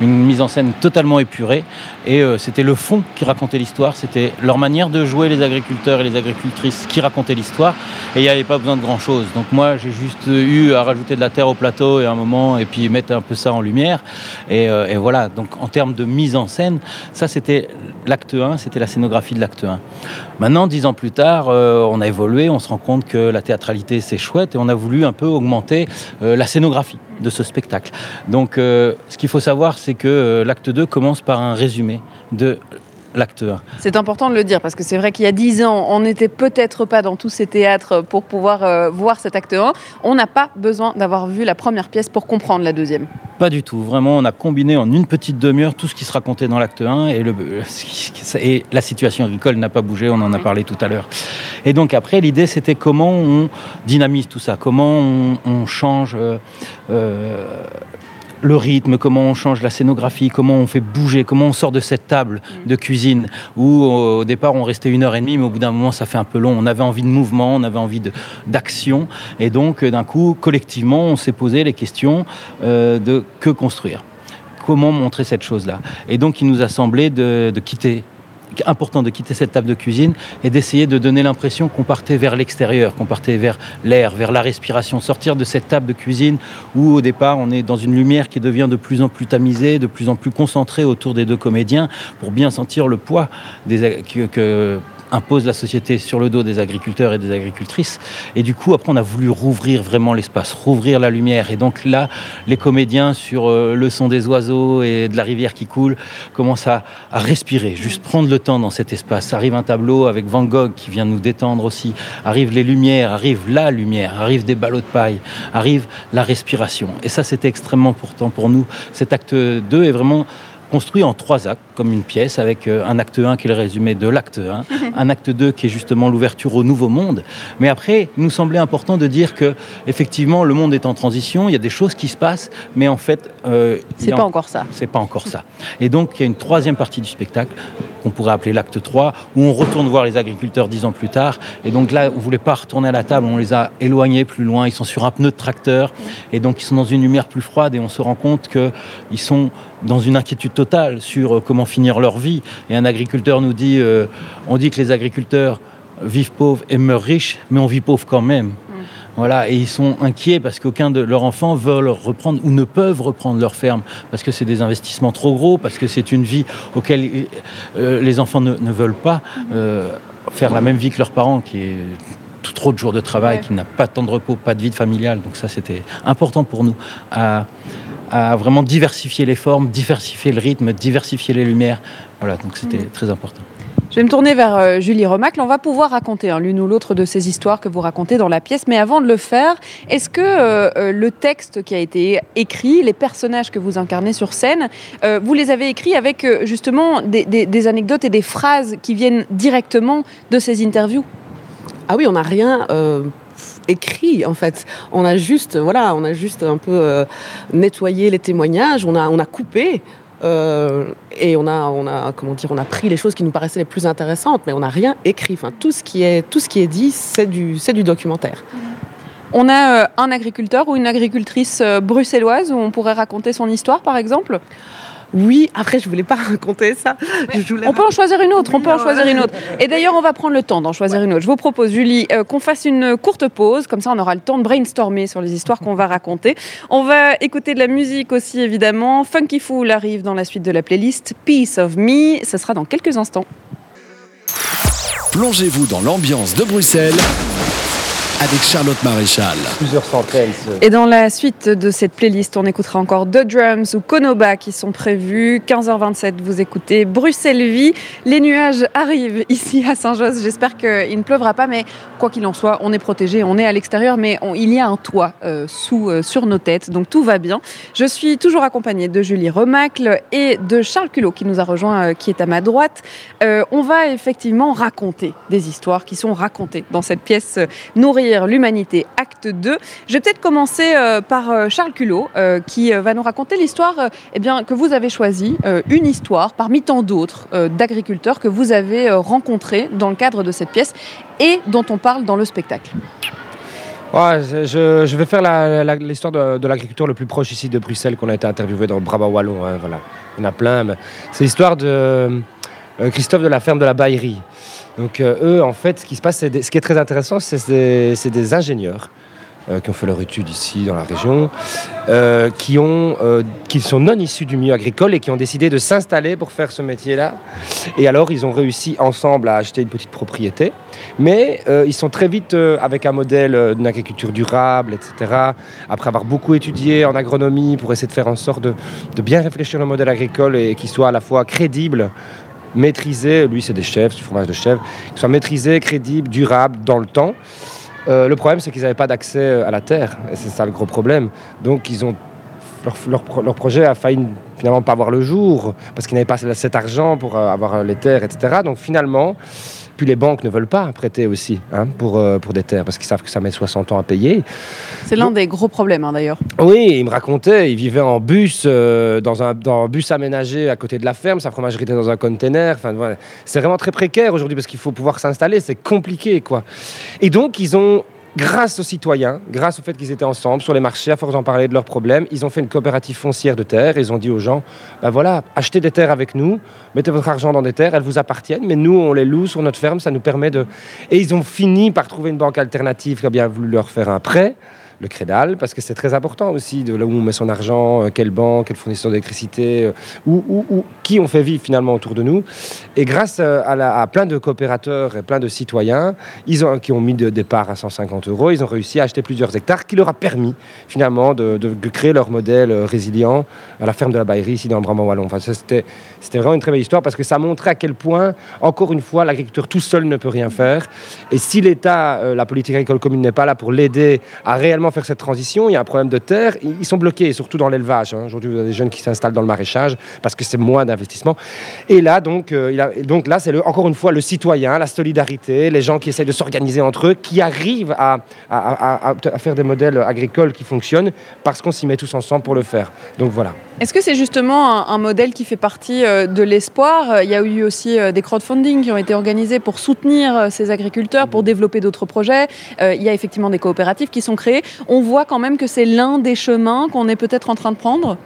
Une mise en scène totalement épurée, et euh, c'était le fond qui racontait l'histoire, c'était leur manière de jouer les agriculteurs et les agricultrices qui racontaient l'histoire, et il n'y avait pas besoin de grand-chose. Donc moi, j'ai juste eu à rajouter de la terre au plateau et un moment, et puis mettre un peu ça en lumière, et, euh, et voilà. Donc en termes de mise en scène, ça c'était l'acte 1, c'était la scénographie de l'acte 1. Maintenant, dix ans plus tard, euh, on a évolué, on se rend compte que la théâtralité c'est chouette et on a voulu un peu augmenter la scénographie de ce spectacle. Donc euh, ce qu'il faut savoir, c'est que euh, l'acte 2 commence par un résumé de l'acte 1. C'est important de le dire parce que c'est vrai qu'il y a dix ans, on n'était peut-être pas dans tous ces théâtres pour pouvoir euh, voir cet acte 1. On n'a pas besoin d'avoir vu la première pièce pour comprendre la deuxième. Pas du tout. Vraiment, on a combiné en une petite demi-heure tout ce qui se racontait dans l'acte 1 et, le, et la situation agricole n'a pas bougé, on en a parlé tout à l'heure. Et donc après, l'idée, c'était comment on dynamise tout ça, comment on, on change euh, euh, le rythme, comment on change la scénographie, comment on fait bouger, comment on sort de cette table de cuisine où au départ on restait une heure et demie, mais au bout d'un moment ça fait un peu long. On avait envie de mouvement, on avait envie d'action, et donc euh, d'un coup collectivement on s'est posé les questions euh, de que construire, comment montrer cette chose-là? Et donc il nous a semblé de, de quitter important de quitter cette table de cuisine et d'essayer de donner l'impression qu'on partait vers l'extérieur, qu'on partait vers l'air, vers la respiration, sortir de cette table de cuisine où au départ on est dans une lumière qui devient de plus en plus tamisée, de plus en plus concentrée autour des deux comédiens pour bien sentir le poids des, que, impose la société sur le dos des agriculteurs et des agricultrices. Et du coup, après, on a voulu rouvrir vraiment l'espace, rouvrir la lumière. Et donc là, les comédiens sur euh, le son des oiseaux et de la rivière qui coule commencent à, respirer, juste prendre le temps dans cet espace. Arrive un tableau avec Van Gogh qui vient nous détendre aussi. Arrivent les lumières, arrive la lumière, arrivent des ballots de paille, arrive la respiration. Et ça, c'était extrêmement important pour nous. Cet acte 2 est vraiment construit en trois actes, comme une pièce, avec euh, un acte 1 qui est le résumé de l'acte 1, un acte 2 qui est justement l'ouverture au nouveau monde. Mais après, il nous semblait important de dire que, effectivement, le monde est en transition, il y a des choses qui se passent, mais en fait... Euh, c'est pas en... encore ça. C'est pas encore ça. Et donc, il y a une troisième partie du spectacle, qu'on pourrait appeler l'acte 3, où on retourne voir les agriculteurs dix ans plus tard. Et donc là, on voulait pas retourner à la table, on les a éloignés plus loin, ils sont sur un pneu de tracteur, et donc ils sont dans une lumière plus froide, et on se rend compte qu'ils sont dans une inquiétude totale sur euh, finir leur vie. Et un agriculteur nous dit, euh, on dit que les agriculteurs vivent pauvres et meurent riches, mais on vit pauvre quand même. Voilà, et ils sont inquiets parce qu'aucun de leurs enfants veulent reprendre ou ne peuvent reprendre leur ferme parce que c'est des investissements trop gros, parce que c'est une vie auquel euh, les enfants ne, ne veulent pas euh, faire la même vie que leurs parents, qui est trop de jours de travail, ouais. qui n'a pas de temps de repos, pas de vie familiale. Donc ça, c'était important pour nous à, à, vraiment diversifier les formes, diversifier le rythme, diversifier les lumières. Voilà, donc c'était mmh. très important. Je vais me tourner vers euh, Julie Remacle. On va pouvoir raconter hein, l'une ou l'autre de ces histoires que vous racontez dans la pièce. Mais avant de le faire, est-ce que euh, le texte qui a été écrit, les personnages que vous incarnez sur scène, euh, vous les avez écrits avec euh, justement des, des, des, anecdotes et des phrases qui viennent directement de ces interviews? Ah oui, on n'a rien euh, écrit en fait. On a juste, voilà, on a juste un peu euh, nettoyé les témoignages, on a, on a coupé. Euh, et on a, on a, comment dire, on a pris les choses qui nous paraissaient les plus intéressantes, mais on n'a rien écrit. Enfin, tout ce qui est, tout ce qui est dit, c'est du, c'est du documentaire. On a euh, un agriculteur ou une agricultrice bruxelloise où on pourrait raconter son histoire, par exemple? Oui, après, je voulais pas raconter ça. on peut en choisir une autre, on peut en choisir une autre. Et d'ailleurs, on va prendre le temps d'en choisir une autre. Je vous propose, Julie, euh, qu'on fasse une courte pause, comme ça on aura le temps de brainstormer sur les histoires qu'on va raconter. On va écouter de la musique aussi, évidemment. Funky Fool arrive dans la suite de la playlist Peace of Me, ce sera dans quelques instants. Plongez-vous dans l'ambiance de Bruxelles avec Charlotte Maréchal. Plusieurs centaines. Et dans la suite de cette playlist, on écoutera encore The Drums ou Konoba qui sont prévus. 15h27, vous écoutez Bruxelles Vie. Les nuages arrivent ici à Saint-Josse. J'espère qu'il ne pleuvra pas, mais quoi qu'il en soit, on est protégé, on est à l'extérieur, mais on, il y a un toit euh, sous, euh, sur nos têtes, donc tout va bien. Je suis toujours accompagnée de Julie Remacle et de Charles Culot qui nous a rejoint, euh, qui est à ma droite. Euh, on va effectivement raconter des histoires qui sont racontées dans cette pièce nourrie l'humanité, acte 2. Je vais peut-être commencer euh, par euh, Charles Culot, euh, qui va nous raconter l'histoire eh bien, que vous avez choisie, une histoire parmi tant d'autres d'agriculteurs que vous avez rencontrés dans le cadre de cette pièce et dont on parle dans le spectacle. Je, vais faire l'histoire de, l'agriculteur le plus proche ici de Bruxelles qu'on a été interviewé dans le Brabant Wallon. Hein, voilà. Il y en a plein. C'est l'histoire de Christophe de la ferme de la Baillerie. Donc euh, eux, en fait, ce qui se passe, ce qui est très intéressant, c'est des, des, ingénieurs euh, qui ont fait leur étude ici dans la région, euh, qui, ont, qui sont non issus du milieu agricole et qui ont décidé de s'installer pour faire ce métier-là. Et alors, ils ont réussi ensemble à acheter une petite propriété, mais ils sont très vite avec un modèle d'une agriculture durable, etc. Après avoir beaucoup étudié en agronomie pour essayer de faire en sorte de, de bien réfléchir le modèle agricole et qu'il soit à la fois crédible maîtrisé, lui c'est des chèvres, du fromage de chèvre, qui soit maîtrisé, crédible, durable dans le temps. Euh, le problème c'est qu'ils n'avaient pas d'accès à la terre, et c'est ça le gros problème. Donc ils ont leur, leur, leur, projet a failli finalement pas voir le jour parce qu'ils n'avaient pas cet argent pour avoir les terres, etc. Donc finalement, puis les banques ne veulent pas prêter aussi hein, pour, euh, pour des terres parce qu'ils savent que ça met 60 ans à payer. C'est l'un des gros problèmes hein, d'ailleurs. Oui, il me racontait, il vivait en bus, euh, dans, un, dans un bus aménagé à côté de la ferme, sa fromagerie était dans un container. Enfin, voilà. C'est vraiment très précaire aujourd'hui parce qu'il faut pouvoir s'installer, c'est compliqué quoi. Et donc ils ont grâce aux citoyens, grâce au fait qu'ils étaient ensemble sur les marchés, à force d'en parler de leurs problèmes, ils ont fait une coopérative foncière de terre. Ils ont dit aux gens, ben voilà, achetez des terres avec nous, mettez votre argent dans des terres, elles vous appartiennent, mais nous, on les loue sur notre ferme, ça nous permet de... Et ils ont fini par trouver une banque alternative qui a bien voulu leur faire un prêt le crédal, parce que c'est très important aussi de là où on met son argent, euh, quelle banque, quel fournisseur d'électricité, euh, ou, qui on fait vivre finalement autour de nous. Et grâce euh, à, plein de coopérateurs et plein de citoyens, ils ont, qui ont mis de départ à 150 euros, ils ont réussi à acheter plusieurs hectares, qui leur a permis finalement de, créer leur modèle résilient à la ferme de la Baillerie ici dans le Brabant Wallon. Enfin, c'était vraiment une très belle histoire parce que ça montrait à quel point, encore une fois, l'agriculteur tout seul ne peut rien faire. Et si l'État, la politique agricole commune n'est pas là pour l'aider à réellement faire cette transition. Il y a un problème de terre. Ils sont bloqués, surtout dans l'élevage. Hein. Aujourd'hui, vous avez des jeunes qui s'installent dans le maraîchage parce que c'est moins d'investissement. Et là, donc, euh, donc là, c'est encore une fois le citoyen, la solidarité, les gens qui essayent de s'organiser entre eux, qui arrivent à, faire des modèles agricoles qui fonctionnent parce qu'on s'y met tous ensemble pour le faire. Donc voilà. Est-ce que c'est justement un, modèle qui fait partie euh, de l'espoir Il y a eu aussi euh, des crowdfunding qui ont été organisés pour soutenir ces agriculteurs, pour développer d'autres projets. Il y a effectivement des coopératives qui sont créées on voit quand même que c'est l'un des chemins qu'on est peut-être en train de prendre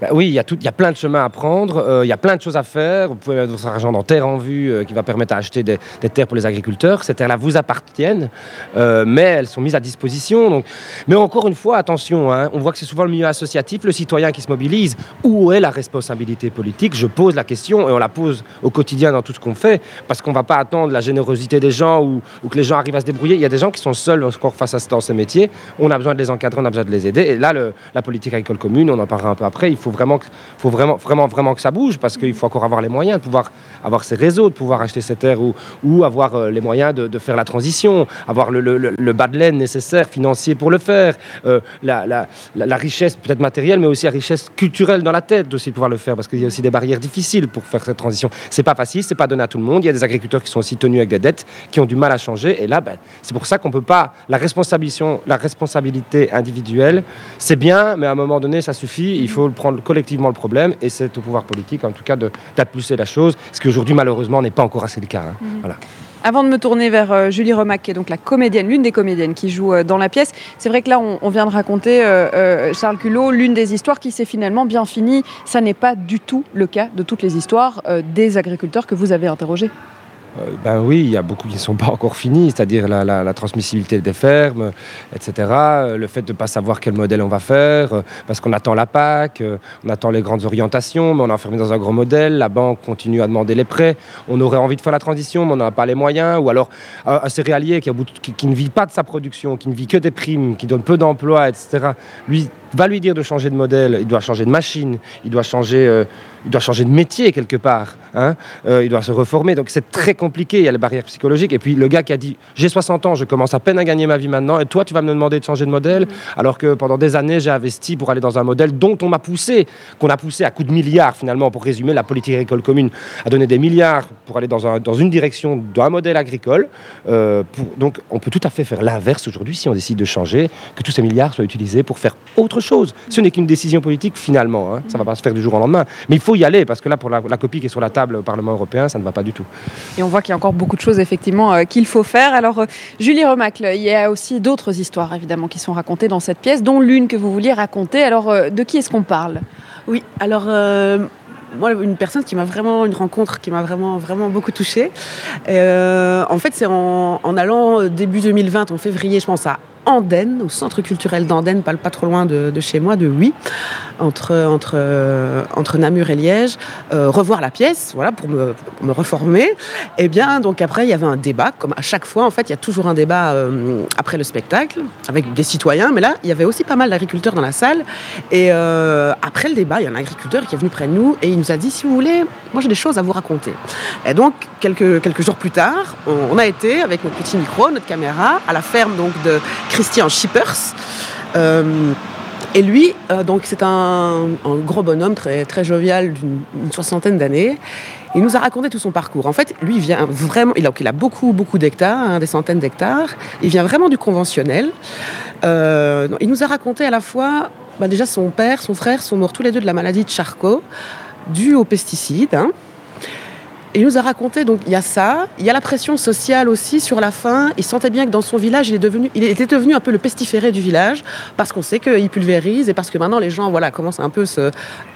bah Oui, il y, a tout, il y a plein de chemins à prendre, euh, il y a plein de choses à faire. Vous pouvez mettre votre argent dans Terre en Vue euh, qui va permettre d'acheter des, terres pour les agriculteurs. Ces terres-là vous appartiennent, euh, mais elles sont mises à disposition. Mais encore une fois, attention, hein, on voit que c'est souvent le milieu associatif, le citoyen qui se mobilise. Où est la responsabilité politique? Je pose la question et on la pose au quotidien dans tout ce qu'on fait, parce qu'on ne va pas attendre la générosité des gens ou, que les gens arrivent à se débrouiller. Il y a des gens qui sont seuls encore face à dans ces métiers. On a besoin de les encadrer, on a besoin de les aider. Et là, la politique agricole commune, on en parlera un peu après, il faut vraiment, faut vraiment, vraiment, vraiment que ça bouge parce qu'il faut encore avoir les moyens de pouvoir avoir ces réseaux, de pouvoir acheter ces terres ou, avoir euh, les moyens de, faire la transition, avoir le, bas de laine nécessaire, financier pour le faire, euh, la, la, richesse peut-être matérielle, mais aussi la richesse culturelle dans la tête aussi de pouvoir le faire parce qu'il y a aussi des barrières difficiles pour faire cette transition. C'est pas facile, c'est pas donné à tout le monde. Il y a des agriculteurs qui sont aussi tenus avec des dettes, qui ont du mal à changer. Et là, ben, c'est pour ça qu'on peut pas la responsabilité, la responsabilité individuelle, c'est bien, mais à un moment donné, ça suffit. Il faut prendre collectivement le problème, et c'est au pouvoir politique, en tout cas, d'impulser la chose, ce qui aujourd'hui, malheureusement, n'est pas encore assez le cas. Hein. Mhm. Voilà. Avant de me tourner vers euh, Julie Romac, qui est donc la comédienne, l'une des comédiennes qui joue euh, dans la pièce, c'est vrai que là, on, vient de raconter, euh, Charles Culot, l'une des histoires qui s'est finalement bien finie. Ça n'est pas du tout le cas de toutes les histoires des agriculteurs que vous avez interrogés. Euh, ben oui, il y a beaucoup qui ne sont pas encore finis, c'est-à-dire la, transmissibilité des fermes, etc. Le fait de ne pas savoir quel modèle on va faire, euh, parce qu'on attend la PAC, euh, on attend les grandes orientations, mais on est enfermé dans un gros modèle, la banque continue à demander les prêts, on aurait envie de faire la transition, mais on n'a pas les moyens, ou alors un céréalier qui, qui, ne vit pas de sa production, qui ne vit que des primes, qui donne peu d'emplois, etc. Lui, va lui dire de changer de modèle, il doit changer de machine, il doit changer il doit changer de métier quelque part. Hein il doit se reformer. Donc c'est très compliqué. Il y a les barrières psychologiques. Et puis le gars qui a dit J'ai 60 ans, je commence à peine à gagner ma vie maintenant. Et toi, tu vas me demander de changer de modèle. Alors que pendant des années, j'ai investi pour aller dans un modèle dont on m'a poussé, qu'on a poussé à coups de milliards finalement, pour résumer, la politique agricole commune a donné des milliards pour aller dans, un, dans une direction d'un modèle agricole. Euh, donc on peut tout à fait faire l'inverse aujourd'hui si on décide de changer, que tous ces milliards soient utilisés pour faire autre chose. Ce n'est qu'une décision politique finalement. Hein. Ça ne va pas se faire du jour au lendemain. Mais il faut y aller parce que là, pour la, copie qui est sur la table au Parlement européen, ça ne va pas du tout. Et on voit qu'il y a encore beaucoup de choses effectivement euh, qu'il faut faire. Alors, euh, Julie Remacle, il y a aussi d'autres histoires évidemment qui sont racontées dans cette pièce, dont l'une que vous vouliez raconter. Alors, euh, de qui est-ce qu'on parle? Oui, alors moi, une personne qui m'a vraiment, une rencontre qui m'a vraiment, vraiment beaucoup touchée. en fait, c'est en, allant début 2020, en février, je pense, à Andenne, au centre culturel d'Andenne, pas, pas trop loin de, chez moi, de Oui, euh, entre Namur et Liège, euh, revoir la pièce, voilà, pour me, me, reformer. Et eh bien, donc après, il y avait un débat, comme à chaque fois, en fait, il y a toujours un débat euh, après le spectacle, avec des citoyens, mais là, il y avait aussi pas mal d'agriculteurs dans la salle. Et après le débat, il y a un agriculteur qui est venu près de nous et il nous a dit, si vous voulez, moi j'ai des choses à vous raconter. Et donc, quelques, jours plus tard, on, on a été, avec notre petit micro, notre caméra, à la ferme donc de Christian Schippers. Euh, et lui, euh, donc c'est un, gros bonhomme très, très jovial d'une soixantaine d'années. Il nous a raconté tout son parcours. En fait, lui, vient vraiment, il a, il a beaucoup, beaucoup d'hectares, hein, des centaines d'hectares. Il vient vraiment du conventionnel. Euh, il nous a raconté à la fois, bah, déjà son père, son frère sont morts tous les deux de la maladie de Charcot, due aux pesticides. Hein. Il nous a raconté, donc il y a ça, il y a la pression sociale aussi sur la fin. Il sentait bien que dans son village, il, est devenu, il était devenu un peu le pestiféré du village, parce qu'on sait qu'il pulvérise et parce que maintenant les gens voilà, commencent un peu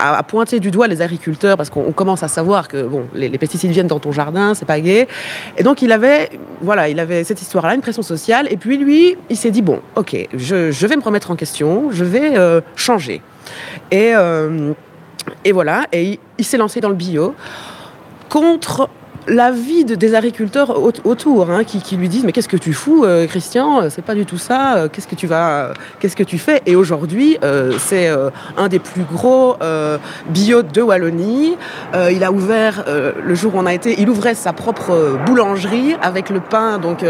à, pointer du doigt les agriculteurs, parce qu'on commence à savoir que bon, les, pesticides viennent dans ton jardin, c'est pas gay. Et donc il avait, voilà, il avait cette histoire-là, une pression sociale. Et puis lui, il s'est dit, bon, ok, je, vais me remettre en question, je vais euh, changer. Et, euh, et voilà, et il s'est lancé dans le bio contre la vie des agriculteurs autour, hein, qui, lui disent mais qu'est-ce que tu fous, euh, Christian C'est pas du tout ça. Euh, qu'est-ce que tu vas, qu'est-ce que tu fais? Et aujourd'hui, euh, c'est un des plus gros bio de Wallonie. il a ouvert le jour où on a été, il ouvrait sa propre boulangerie avec le pain, donc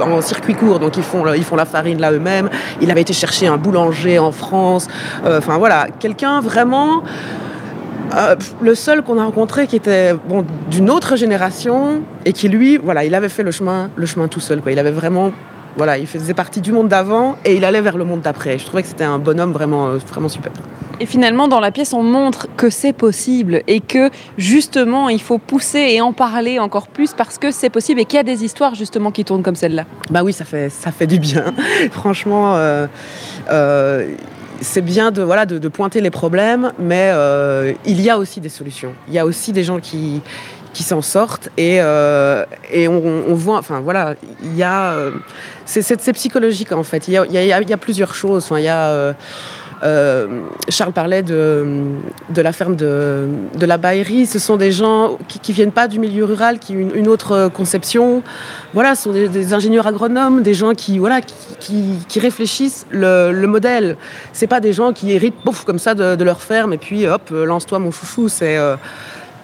en circuit court, donc ils font, ils font la farine là eux-mêmes. Il avait été chercher un boulanger en France. Enfin voilà, quelqu'un vraiment. Euh, le seul qu'on a rencontré qui était bon, d'une autre génération et qui lui, voilà, il avait fait le chemin, le chemin tout seul. Quoi. Il avait vraiment, voilà, il faisait partie du monde d'avant et il allait vers le monde d'après. Je trouvais que c'était un bonhomme vraiment, euh, vraiment super. Et finalement, dans la pièce, on montre que c'est possible et que justement, il faut pousser et en parler encore plus parce que c'est possible et qu'il y a des histoires justement qui tournent comme celle-là. Bah oui, ça fait, ça fait du bien. Franchement. Euh, c'est bien de, voilà, de, pointer les problèmes, mais euh, il y a aussi des solutions. Il y a aussi des gens qui, qui s'en sortent et, euh, et on, voit, enfin voilà, il y a, euh, c'est psychologique en fait. Il y a, plusieurs choses. Il y a euh, Charles parlait de, la ferme de, la Baillerie. Ce sont des gens qui ne viennent pas du milieu rural, qui ont une, autre conception. Voilà, ce sont des, ingénieurs agronomes, des gens qui, voilà, qui, réfléchissent le, le modèle. C'est pas des gens qui héritent comme ça de, leur ferme et puis hop, lance-toi mon chouchou. C'est euh,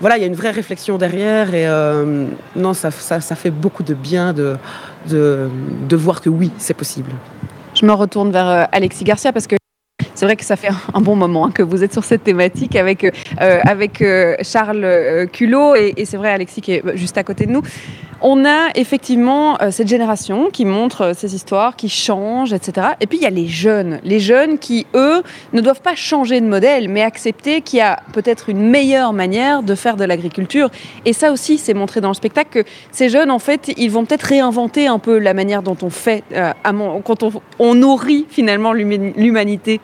voilà, il y a une vraie réflexion derrière et euh, non, ça, fait beaucoup de bien de, de, de voir que oui, c'est possible. Je me retourne vers Alexis Garcia parce que c'est vrai que ça fait un bon moment hein, que vous êtes sur cette thématique avec, euh, avec euh, Charles euh, Culot et, c'est vrai Alexis qui est juste à côté de nous. On a effectivement cette génération qui montre ces histoires, qui change, etc. Et puis il y a les jeunes, les jeunes qui, eux, ne doivent pas changer de modèle, mais accepter qu'il y a peut-être une meilleure manière de faire de l'agriculture. Et ça aussi, c'est montré dans le spectacle que ces jeunes, en fait, ils vont peut-être réinventer un peu la manière dont on fait, quand on nourrit finalement l'humanité.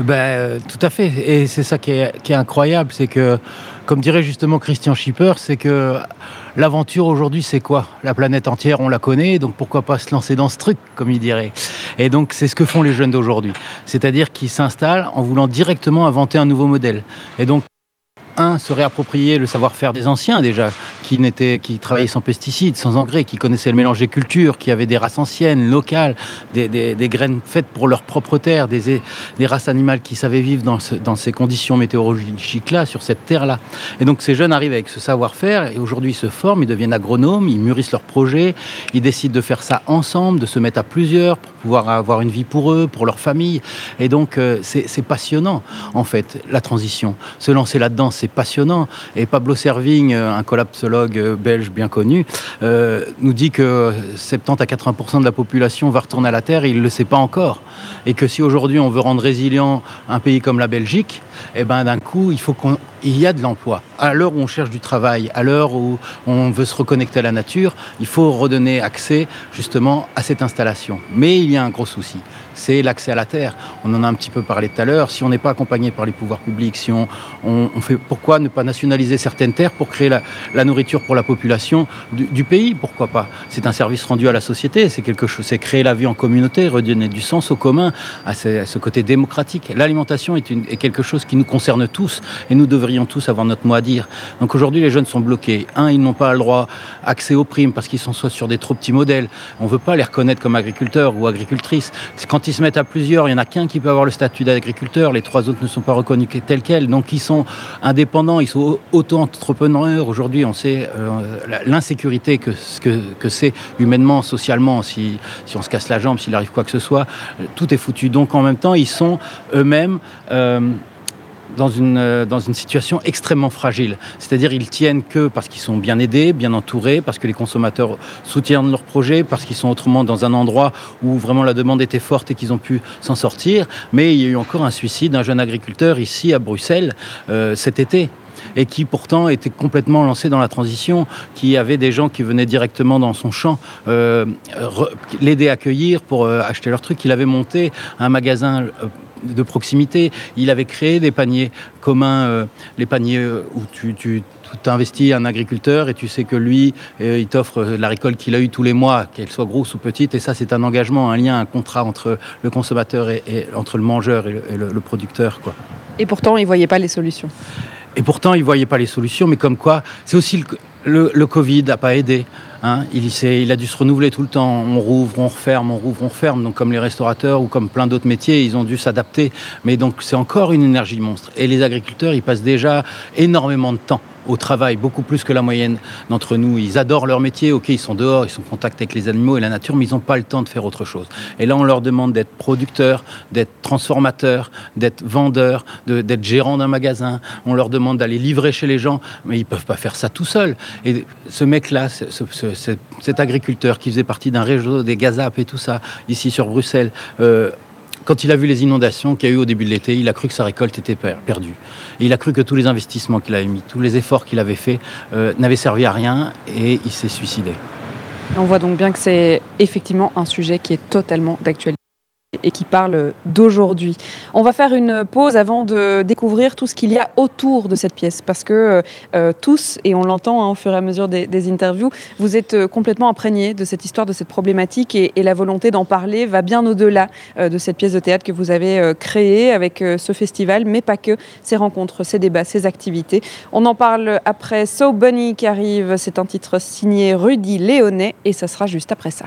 Ben, euh, tout à fait. Et c'est ça qui est, incroyable, c'est que, comme dirait justement Christian Schipper, c'est que l'aventure aujourd'hui, c'est quoi? La planète entière, on la connaît, donc pourquoi pas se lancer dans ce truc, comme il dirait. Et donc, c'est ce que font les jeunes d'aujourd'hui. C'est-à-dire qu'ils s'installent en voulant directement inventer un nouveau modèle. Et donc, un, se réapproprier le savoir-faire des anciens déjà, qui, qui travaillaient sans pesticides, sans engrais, qui connaissaient le mélange des cultures, qui avaient des races anciennes, locales, des, des, graines faites pour leur propre terre, des, des races animales qui savaient vivre dans, dans ces conditions météorologiques-là, sur cette terre-là. Et donc ces jeunes arrivent avec ce savoir-faire et aujourd'hui ils se forment, ils deviennent agronomes, ils mûrissent leurs projets, ils décident de faire ça ensemble, de se mettre à plusieurs pour pouvoir avoir une vie pour eux, pour leur famille. Et donc euh, c'est passionnant en fait, la transition. Se lancer là-dedans, c'est passionnant. Et Pablo Servigne, un collapsologue belge bien connu, euh, nous dit que 70 à 80% de la population va retourner à la Terre il ne le sait pas encore. Et que si aujourd'hui on veut rendre résilient un pays comme la Belgique, eh ben d'un coup, il faut qu'on il y a de l'emploi. À l'heure où on cherche du travail, à l'heure où on veut se reconnecter à la nature, il faut redonner accès justement à cette installation. Mais il y a un gros souci, c'est l'accès à la terre. On en a un petit peu parlé tout à l'heure. Si on n'est pas accompagné par les pouvoirs publics, si on, fait, pourquoi ne pas nationaliser certaines terres pour créer la, nourriture pour la population du, pays? Pourquoi pas? C'est un service rendu à la société. C'est quelque chose, c'est créer la vie en communauté, redonner du sens au commun, à ce, côté démocratique. L'alimentation est, quelque chose qui nous concerne tous et nous devrions tous avoir notre mot à dire. Donc aujourd'hui, les jeunes sont bloqués. Un, ils n'ont pas le droit accès aux primes parce qu'ils sont soit sur des trop petits modèles. On ne veut pas les reconnaître comme agriculteurs ou agricultrices. Se mettent à plusieurs, il n'y en a qu'un qui peut avoir le statut d'agriculteur. Les trois autres ne sont pas reconnus tels quels. Donc ils sont indépendants, ils sont auto-entrepreneurs. Aujourd'hui, on sait euh, l'insécurité que, que, que c'est humainement, socialement, si, si on se casse la jambe, s'il arrive quoi que ce soit, tout est foutu. Donc en même temps, ils sont eux-mêmes euh, dans une, euh, dans une situation extrêmement fragile. C'est-à-dire ils tiennent que parce qu'ils sont bien aidés, bien entourés, parce que les consommateurs soutiennent leur projet, parce qu'ils sont autrement dans un endroit où vraiment la demande était forte et qu'ils ont pu s'en sortir. Mais il y a eu encore un suicide d'un jeune agriculteur ici à Bruxelles euh, cet été. et qui pourtant était complètement lancé dans la transition, qui avait des gens qui venaient directement dans son champ euh, l'aider à accueillir pour acheter leurs trucs. Il avait monté un magasin de proximité. Il avait créé des paniers communs, les paniers où tu, tu investis un agriculteur et tu sais que lui, euh, il t'offre la récolte qu'il a eue tous les mois, qu'elle soit grosse ou petite. Et ça, c'est un engagement, un lien, un contrat entre le consommateur et, entre le mangeur et le, producteur. Quoi. Et pourtant, il ne voyait pas les solutions. Et pourtant, il ne voyait pas les solutions. Mais comme quoi, c'est aussi le, le, Covid n'a pas aidé. Hein. il, il, a dû se renouveler tout le temps. On rouvre, on referme, on rouvre, on referme. Donc, comme les restaurateurs ou comme plein d'autres métiers, ils ont dû s'adapter. Mais donc, c'est encore une énergie monstre. Et les agriculteurs, ils passent déjà énormément de temps au travail, beaucoup plus que la moyenne d'entre nous. Ils adorent leur métier, ok, ils sont dehors, ils sont en contact avec les animaux et la nature, mais ils n'ont pas le temps de faire autre chose. Et là, on leur demande d'être producteurs, d'être transformateurs, d'être vendeurs, d'être gérants d'un magasin. On leur demande d'aller livrer chez les gens, mais ils ne peuvent pas faire ça tout seuls. Et ce mec-là, cet agriculteur qui faisait partie d'un réseau des gazapes et tout ça, ici sur Bruxelles, euh, quand il a vu les inondations qu'il y a eu au début de l'été, il a cru que sa récolte était perdue. Il a cru que tous les investissements qu'il avait mis, tous les efforts qu'il avait faits euh, n'avaient servi à rien et il s'est suicidé. On voit donc bien que c'est effectivement un sujet qui est totalement d'actualité et qui parle d'aujourd'hui. On va faire une pause avant de découvrir tout ce qu'il y a autour de cette pièce, parce que euh, tous, et on l'entend hein, au fur et à mesure des, interviews, vous êtes euh, complètement imprégnés de cette histoire, de cette problématique, et, la volonté d'en parler va bien au-delà euh, de cette pièce de théâtre que vous avez créée avec ce festival, mais pas que, ces rencontres, ces débats, ces activités. On en parle après So Bunny qui arrive, c'est un titre signé Rudy Léonet, et ça sera juste après ça.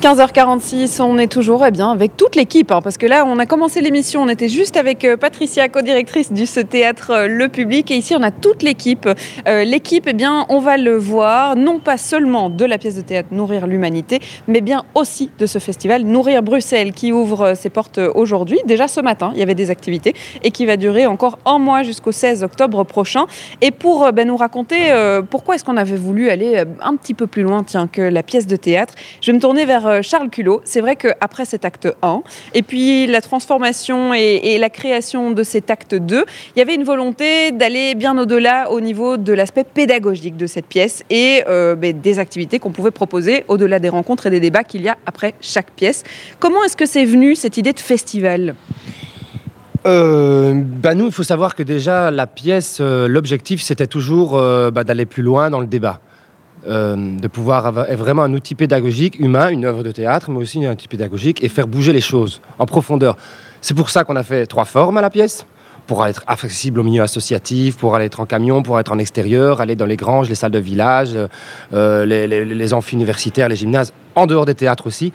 15h46, on est toujours eh bien, avec toute l'équipe, hein, parce que là, on a commencé l'émission, on était juste avec euh, Patricia, co-directrice du ce théâtre euh, Le Public, et ici, on a toute l'équipe. Euh, l'équipe, eh bien, on va le voir, non pas seulement de la pièce de théâtre Nourrir l'humanité, mais bien aussi de ce festival Nourrir Bruxelles, qui ouvre ses portes aujourd'hui. Déjà ce matin, il y avait des activités, et qui va durer encore un mois jusqu'au 16 octobre prochain. Et pour ben, nous raconter pourquoi est-ce qu'on avait voulu aller un petit peu plus loin tiens, que la pièce de théâtre, je vais me tourner vers euh, Charles Culot. C'est vrai qu'après cet acte 1, et puis la transformation et, la création de cet acte 2, il y avait une volonté d'aller bien au-delà au niveau de l'aspect pédagogique de cette pièce et euh, ben, des activités qu'on pouvait proposer au-delà des rencontres et des débats qu'il y a après chaque pièce. Comment est-ce que c'est venu cette idée de festival? Euh, bah nous, il faut savoir que déjà, la pièce, l'objectif, c'était toujours bah, d'aller plus loin dans le débat. Euh, de pouvoir avoir vraiment un outil pédagogique humain, une œuvre de théâtre, mais aussi un outil pédagogique et faire bouger les choses en profondeur. C'est pour ça qu'on a fait trois formes à la pièce pour être accessible au milieu associatif, pour aller être en camion, pour être en extérieur, aller dans les granges, les salles de village, euh, les, les, amphis universitaires, les gymnases, en dehors des théâtres aussi.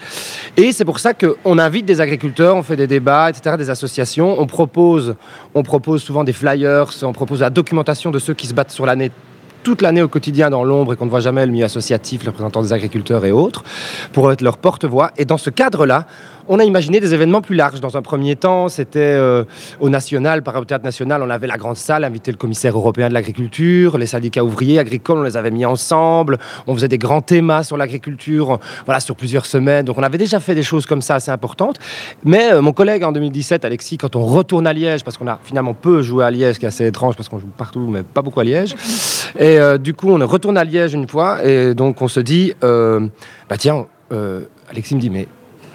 Et c'est pour ça qu'on invite des agriculteurs, on fait des débats, etc., des associations. On propose, on propose souvent des flyers, on propose la documentation de ceux qui se battent sur l'année toute l'année au quotidien dans l'ombre et qu'on ne voit jamais le milieu associatif, les représentants des agriculteurs et autres, pour être leur porte-voix. Et dans ce cadre-là, on a imaginé des événements plus larges. Dans un premier temps, c'était euh, au national, par au théâtre national, on avait la grande salle, invité le commissaire européen de l'agriculture, les syndicats ouvriers agricoles, on les avait mis ensemble. On faisait des grands thémas sur l'agriculture, voilà, sur plusieurs semaines. Donc on avait déjà fait des choses comme ça assez importantes. Mais euh, mon collègue en 2017, Alexis, quand on retourne à Liège, parce qu'on a finalement peu joué à Liège, ce qui est assez étrange parce qu'on joue partout, mais pas beaucoup à Liège. Et euh, du coup, on retourne à Liège une fois, et donc on se dit, bah tiens, Alexis me dit, mais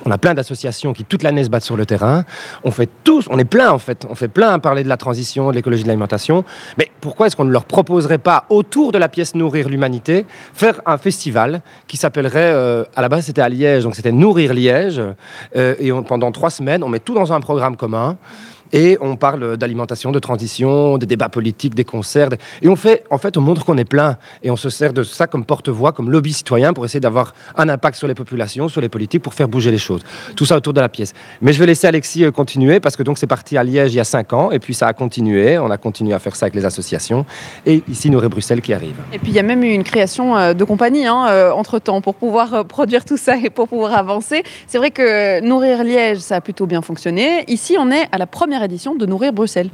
on a plein d'associations qui toute l'année se battent sur le terrain. On fait tous, on est plein en fait, on fait plein à parler de la transition, de l'écologie de l'alimentation. Mais pourquoi est-ce qu'on ne leur proposerait pas, autour de la pièce Nourrir l'humanité, faire un festival qui s'appellerait, euh, à la base c'était à Liège, donc c'était Nourrir Liège. Euh, et pendant trois semaines, on met tout dans un programme commun. Et on parle d'alimentation, de transition, des débats politiques, des concerts. Et on fait, en fait, on montre qu'on est plein. Et on se sert de ça comme porte-voix, comme lobby citoyen pour essayer d'avoir un impact sur les populations, sur les politiques, pour faire bouger les choses. Tout ça autour de la pièce. Mais je vais laisser Alexis euh, continuer parce que donc c'est parti à Liège il y a cinq ans. Et puis ça a continué. On a continué à faire ça avec les associations. Et ici, nous Bruxelles qui arrive. Et puis il y a même eu une création euh, de compagnie hein, euh, entre-temps pour pouvoir produire tout ça et pour pouvoir avancer. C'est vrai que Nourrir Liège, ça a plutôt bien fonctionné. Ici, on est à la première édition de Nourrir Bruxelles.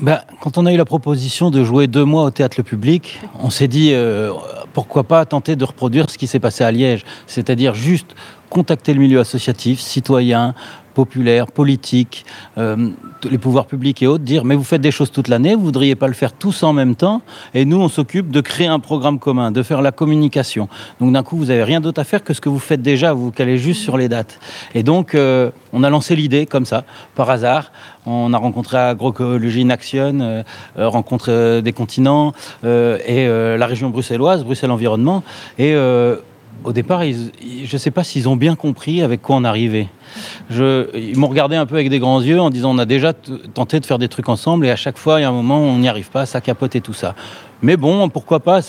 Ben, quand on a eu la proposition de jouer deux mois au théâtre le public, on s'est dit euh, pourquoi pas tenter de reproduire ce qui s'est passé à Liège, c'est-à-dire juste contacter le milieu associatif, citoyen, populaire, politique, euh, les pouvoirs publics et autres, dire mais vous faites des choses toute l'année, vous voudriez pas le faire tous en même temps, et nous on s'occupe de créer un programme commun, de faire la communication. Donc d'un coup vous avez rien d'autre à faire que ce que vous faites déjà, vous calez juste sur les dates. Et donc euh, on a lancé l'idée comme ça, par hasard. On a rencontré Agroécologie in Action, euh, rencontre des continents et la région bruxelloise, Bruxelles Environnement, et au départ, je ne sais pas s'ils ont bien compris avec quoi on arrivait. Je, ils m'ont regardé un peu avec des grands yeux en disant on a déjà tenté de faire des trucs ensemble et à chaque fois, il y a un moment on n'y arrive pas, ça capote et tout ça. Mais bon, pourquoi pas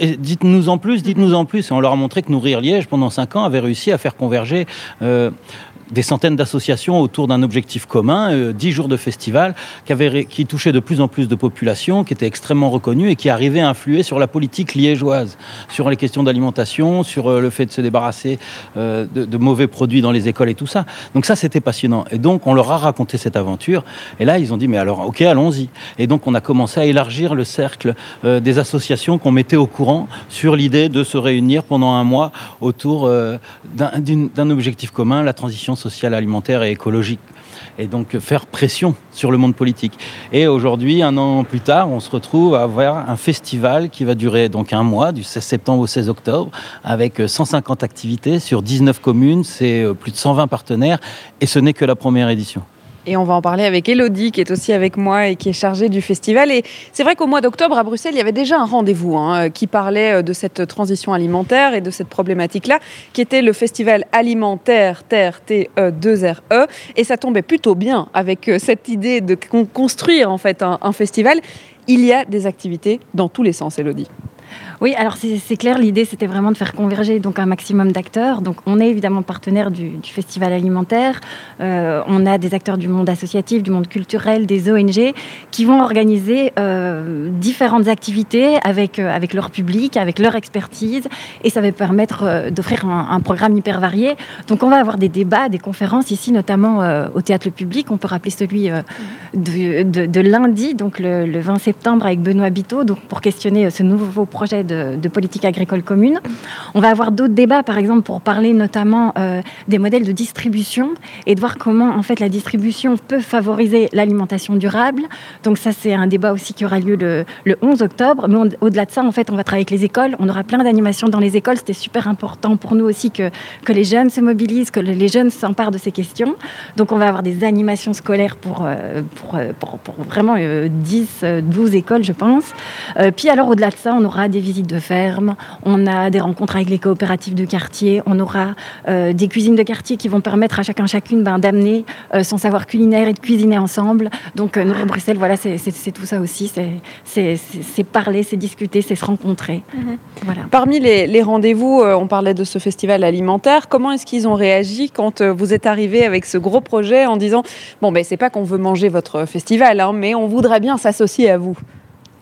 Dites-nous en plus, dites-nous en plus. Et on leur a montré que Nourrir Liège, pendant cinq ans, avait réussi à faire converger euh, des centaines d'associations autour d'un objectif commun, euh, dix jours de festival, qui, avait, qui touchait de plus en plus de populations, qui était extrêmement reconnue et qui arrivait à influer sur la politique liégeoise, sur les questions d'alimentation, sur euh, le fait de se débarrasser euh, de, mauvais produits dans les écoles et tout ça. Donc ça, c'était passionnant. Et donc, on leur a raconté cette aventure. Et là, ils ont dit, mais alors, ok, allons-y. Et donc, on a commencé à élargir le cercle des associations qu'on mettait au courant sur l'idée de se réunir pendant un mois autour d'un objectif commun, la transition social, alimentaire et écologique. Et donc faire pression sur le monde politique. Et aujourd'hui, un an plus tard, on se retrouve à avoir un festival qui va durer un mois, du 16 septembre au 16 octobre, avec 150 activités sur 19 communes, c'est euh, plus de 120 partenaires, et ce n'est que la première édition. Et on va en parler avec Elodie, qui est aussi avec moi et qui est chargée du festival. Et c'est vrai qu'au mois d'octobre, à Bruxelles, il y avait déjà un rendez-vous hein, qui parlait euh, de cette transition alimentaire et de cette problématique-là, qui était le festival alimentaire Terre TE2RE. E. Et ça tombait plutôt bien avec euh, cette idée de construire en fait un, un festival. Il y a des activités dans tous les sens, Elodie. Oui, alors c'est clair, l'idée c'était vraiment de faire converger donc un maximum d'acteurs. Donc on est évidemment partenaire du, festival alimentaire, euh, on a des acteurs du monde associatif, du monde culturel, des ONG qui vont organiser euh, différentes activités avec, euh, avec leur public, avec leur expertise, et ça va permettre d'offrir un, programme hyper varié. Donc on va avoir des débats, des conférences ici, notamment au théâtre le public. On peut rappeler celui de, lundi, donc le, le, 20 septembre avec Benoît Biteau, donc pour questionner ce nouveau projet de, politique agricole commune. On va avoir d'autres débats, par exemple, pour parler notamment euh, des modèles de distribution et de voir comment, en fait, la distribution peut favoriser l'alimentation durable. Donc ça, c'est un débat aussi qui aura lieu le, 11 octobre. Mais au-delà de ça, en fait, on va travailler avec les écoles. On aura plein d'animations dans les écoles. C'était super important pour nous aussi que, que les jeunes se mobilisent, que les jeunes s'emparent de ces questions. Donc on va avoir des animations scolaires pour, euh, euh, pour, pour, vraiment 10, 12 écoles, je pense. puis alors, au-delà de ça, on aura des visites de ferme, on a des rencontres avec les coopératives de quartier, on aura euh, des cuisines de quartier qui vont permettre à chacun chacune ben, d'amener euh, son savoir culinaire et de cuisiner ensemble. Donc euh, Nourrir Bruxelles, voilà, c'est tout ça aussi. C'est parler, c'est discuter, c'est se rencontrer. Mhm. Voilà. Parmi les, rendez-vous, on parlait de ce festival alimentaire. Comment est-ce qu'ils ont réagi quand vous êtes arrivé avec ce gros projet en disant bon ben c'est pas qu'on veut manger votre festival, hein, mais on voudrait bien s'associer à vous?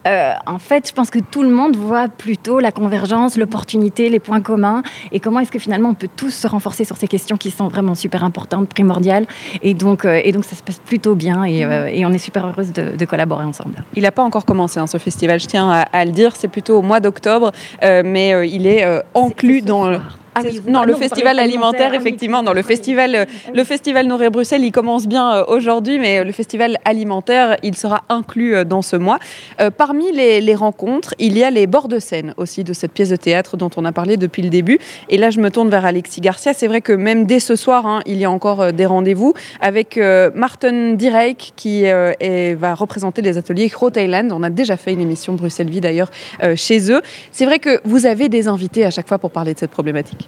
Euh, en fait, je pense que tout le monde voit plutôt la convergence, l'opportunité, les points communs, et comment est-ce que finalement on peut tous se renforcer sur ces questions qui sont vraiment super importantes, primordiales, et donc, euh, et donc ça se passe plutôt bien, et, mhm. euh, on est super heureuse de, collaborer ensemble. Il n'a pas encore commencé hein, ce festival, je tiens à, le dire, c'est plutôt au mois d'octobre, mais il est inclus dans... Ah non, le festival alimentaire, effectivement. Non, le festival, euh, le festival Nourrir Bruxelles, il commence bien euh, aujourd'hui, mais le festival alimentaire, il sera inclus euh, dans ce mois. parmi les, rencontres, il y a les bords de scène aussi de cette pièce de théâtre dont on a parlé depuis le début. Et là, je me tourne vers Alexis Garcia. C'est vrai que même dès ce soir, hein, il y a encore des rendez-vous avec Martin Direk qui va représenter les ateliers Rhode Island. On a déjà fait une émission Bruxelles Vie d'ailleurs chez eux. C'est vrai que vous avez des invités à chaque fois pour parler de cette problématique.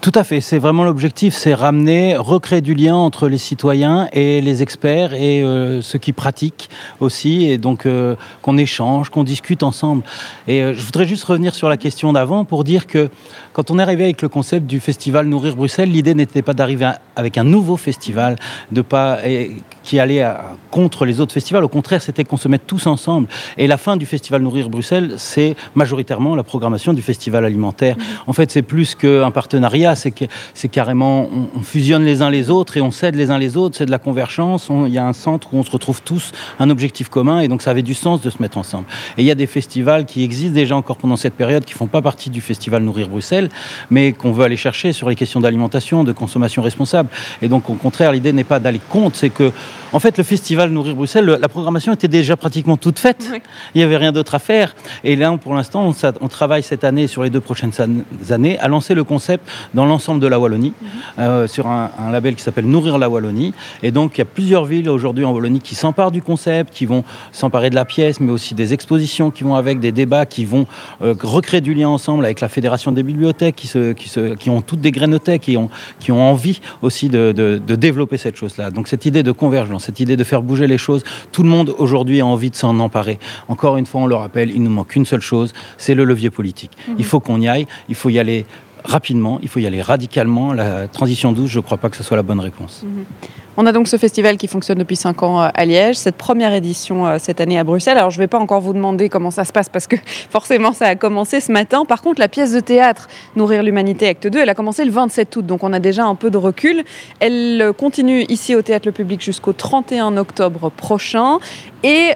Tout à fait, c'est vraiment l'objectif, c'est ramener, recréer du lien entre les citoyens et les experts et euh, ceux qui pratiquent aussi, et donc euh, qu'on échange, qu'on discute ensemble. Et euh, je voudrais juste revenir sur la question d'avant pour dire que quand on est arrivé avec le concept du festival Nourrir Bruxelles, l'idée n'était pas d'arriver avec un nouveau festival, de pas qui allait contre les autres festivals. Au contraire, c'était qu'on se mette tous ensemble. Et la fin du festival Nourrir Bruxelles, c'est majoritairement la programmation du festival alimentaire. Mmh. En fait, c'est plus qu'un partenariat partenariat, c'est carrément, on, fusionne les uns les autres et on s'aide les uns les autres, c'est de la convergence. Il y a un centre où on se retrouve tous un objectif commun et donc ça avait du sens de se mettre ensemble. Et il y a des festivals qui existent déjà encore pendant cette période, qui font pas partie du festival Nourrir Bruxelles, mais qu'on veut aller chercher sur les questions d'alimentation, de consommation responsable. Et donc au contraire, l'idée n'est pas d'aller contre, c'est que en fait le festival Nourrir Bruxelles, la programmation était déjà pratiquement toute faite. Il n'y avait rien d'autre à faire. Et là, pour l'instant, on, on, travaille cette année sur les deux prochaines années à lancer le concept dans l'ensemble de la Wallonie mhm. euh, sur un, label qui s'appelle Nourrir la Wallonie. Et donc il y a plusieurs villes aujourd'hui en Wallonie qui s'emparent du concept, qui vont s'emparer de la pièce, mais aussi des expositions qui vont avec, des débats qui vont euh, recréer du lien ensemble avec la Fédération des bibliothèques, qui, se, qui, se, qui ont toutes des grainothèques, qui ont, qui ont envie aussi de, de, de développer cette chose-là. Donc cette idée de convergence, cette idée de faire bouger les choses, tout le monde aujourd'hui a envie de s'en emparer. Encore une fois, on le rappelle, il nous manque une seule chose, c'est le levier politique. Mhm. Il faut qu'on y aille, il faut y aller rapidement, il faut y aller radicalement. La transition douce, je ne crois pas que ce soit la bonne réponse. Mhm. On a donc ce festival qui fonctionne depuis 5 ans euh, à Liège, cette première édition euh, cette année à Bruxelles. Alors je ne vais pas encore vous demander comment ça se passe parce que forcément ça a commencé ce matin. Par contre, la pièce de théâtre Nourrir l'humanité Acte 2, elle a commencé le 27 août, donc on a déjà un peu de recul. Elle euh, continue ici au Théâtre Le Public jusqu'au 31 octobre prochain. Et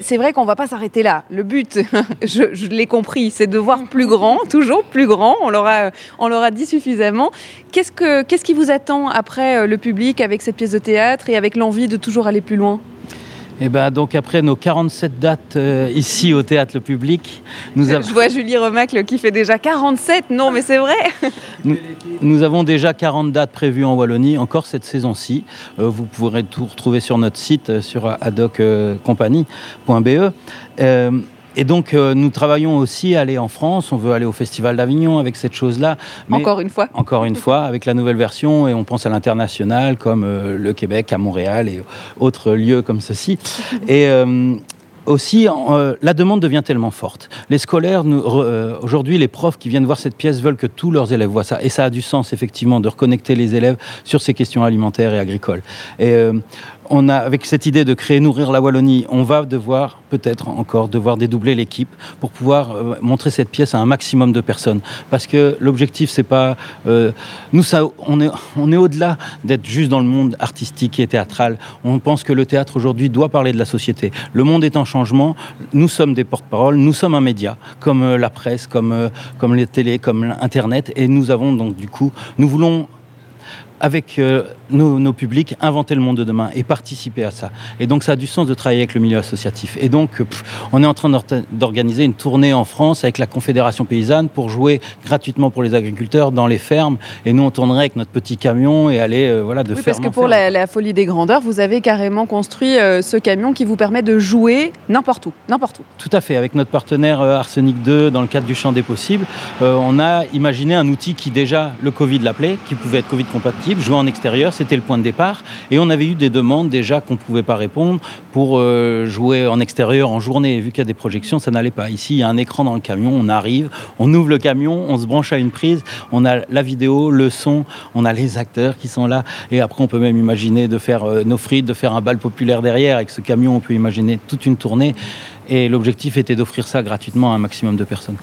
c'est vrai qu'on ne va pas s'arrêter là. Le but, je, l'ai compris, c'est de voir plus grand, toujours plus grand. On l'aura, on l'aura dit suffisamment. Qu'est-ce, que, qu'est-ce qui vous attend après le public avec cette pièce de théâtre et avec l'envie de toujours aller plus loin? Et eh ben donc après nos 47 dates euh, ici au théâtre le public, nous avons... Je vois Julie Remacle qui fait déjà 47. Non, mais c'est vrai. nous, avons déjà 40 dates prévues en Wallonie encore cette saison-ci. Euh, vous pourrez tout retrouver sur notre site euh, sur adoccompagnie.be. Et donc, euh, nous travaillons aussi à aller en France. On veut aller au Festival d'Avignon avec cette chose-là. Encore une fois. Encore une fois, avec la nouvelle version. Et on pense à l'international, comme euh, le Québec, à Montréal et autres lieux comme ceci. et. Euh, aussi, la demande devient tellement forte. Les scolaires, aujourd'hui, les profs qui viennent voir cette pièce veulent que tous leurs élèves voient ça. Et ça a du sens, effectivement, de reconnecter les élèves sur ces questions alimentaires et agricoles. Et on a, avec cette idée de créer Nourrir la Wallonie, on va devoir, peut-être encore, devoir dédoubler l'équipe pour pouvoir euh, montrer cette pièce à un maximum de personnes. Parce que l'objectif, c'est pas. Euh, nous, ça, on est, on est au-delà d'être juste dans le monde artistique et théâtral. On pense que le théâtre aujourd'hui doit parler de la société. Le monde est en changement. Nous sommes des porte-parole. Nous sommes un média, comme euh, la presse, comme, comme les télés, comme Internet. Et nous avons donc, du coup, nous voulons avec euh, nos, publics, inventer le monde de demain et participer à ça. Et donc ça a du sens de travailler avec le milieu associatif. Et donc on est en train d'organiser une tournée en France avec la Confédération paysanne pour jouer gratuitement pour les agriculteurs dans les fermes. Et nous on tournerait avec notre petit camion et aller euh, voilà de oui, Parce que pour la, folie des grandeurs, vous avez carrément construit euh, ce camion qui vous permet de jouer n'importe où, n'importe où. Tout à fait. Avec notre partenaire Arsenic 2 dans le cadre du champ des possibles, on a imaginé un outil qui déjà le Covid l'appelait, qui pouvait être Covid compatible jouer en extérieur, c'était le point de départ. Et on avait eu des demandes déjà qu'on ne pouvait pas répondre pour euh, jouer en extérieur en journée. Et vu qu'il y a des projections, ça n'allait pas. Ici, il y a un écran dans le camion, on arrive, on ouvre le camion, on se branche à une prise, on a la vidéo, le son, on a les acteurs qui sont là. Et après, on peut même imaginer de faire euh, nos frites, de faire un bal populaire derrière. Avec ce camion, on peut imaginer toute une tournée. Et l'objectif était d'offrir ça gratuitement à un maximum de personnes.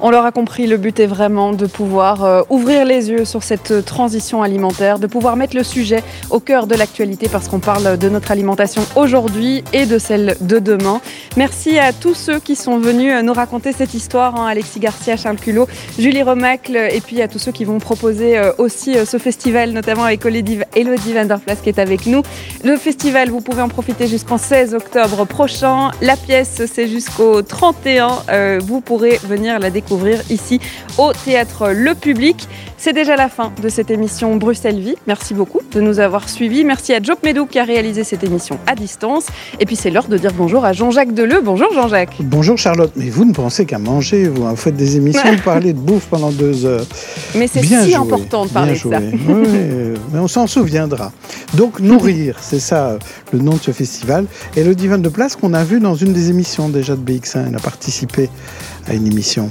On l'aura compris, le but est vraiment de pouvoir euh, ouvrir les yeux sur cette transition alimentaire, de pouvoir mettre le sujet au cœur de l'actualité parce qu'on parle de notre alimentation aujourd'hui et de celle de demain. Merci à tous ceux qui sont venus nous raconter cette histoire, hein, Alexis Garcia, Charles Culot, Julie Romacle et puis à tous ceux qui vont proposer euh, aussi euh, ce festival, notamment avec Elodie Vanderplas qui est avec nous. Le festival, vous pouvez en profiter jusqu'en 16 octobre prochain. La pièce, c'est jusqu'au 31. vous pourrez venir la découvrir découvrir ici au théâtre Le Public. C'est déjà la fin de cette émission Bruxelles Vie. Merci beaucoup de nous avoir suivis. Merci à Job Medou qui a réalisé cette émission à distance. Et puis c'est l'heure de dire bonjour à Jean-Jacques Deleu. Bonjour Jean-Jacques. Bonjour Charlotte. Mais vous ne pensez qu'à manger, vous. Hein. Vous faites des émissions, vous parlez de bouffe pendant deux heures. Mais c'est si important de parler de ça. Oui, mais on s'en souviendra. Donc Nourrir, c'est ça le nom de ce festival. Et le divan de place qu'on a vu dans une des émissions déjà de BX1. Elle a participé à une émission.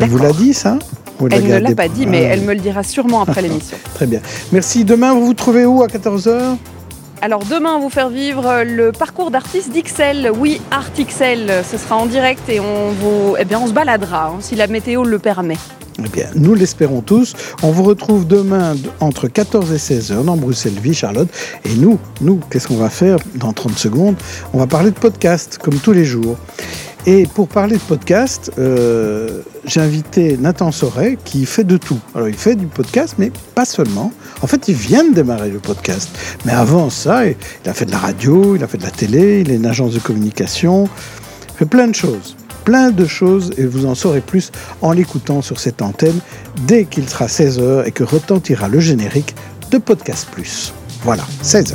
Elle vous l'a dit, ça Elle ne l'a pas dit, mais elle me le dira sûrement après l'émission. Très bien. Merci. Demain, vous vous trouvez où à 14h alors demain, on vous faire vivre le parcours d'artiste d'Ixelles. Oui, Art Ce sera en direct et on vous, eh bien, on se baladera hein, si la météo le permet. Eh bien, nous l'espérons tous. On vous retrouve demain entre 14 et 16 heures dans Bruxelles Vie, Charlotte. Et nous, nous, qu'est-ce qu'on va faire dans 30 secondes? On va parler de podcast, comme tous les jours. Et pour parler de podcast, euh, j'ai invité Nathan Soret qui fait de tout. Alors il fait du podcast, mais pas seulement. En fait, il vient de démarrer le podcast. Mais avant ça, il a fait de la radio, il a fait de la télé, il est une agence de communication, il fait plein de choses. Plein de choses et vous en saurez plus en l'écoutant sur cette antenne dès qu'il sera 16h et que retentira le générique de Podcast Plus. Voilà, 16h.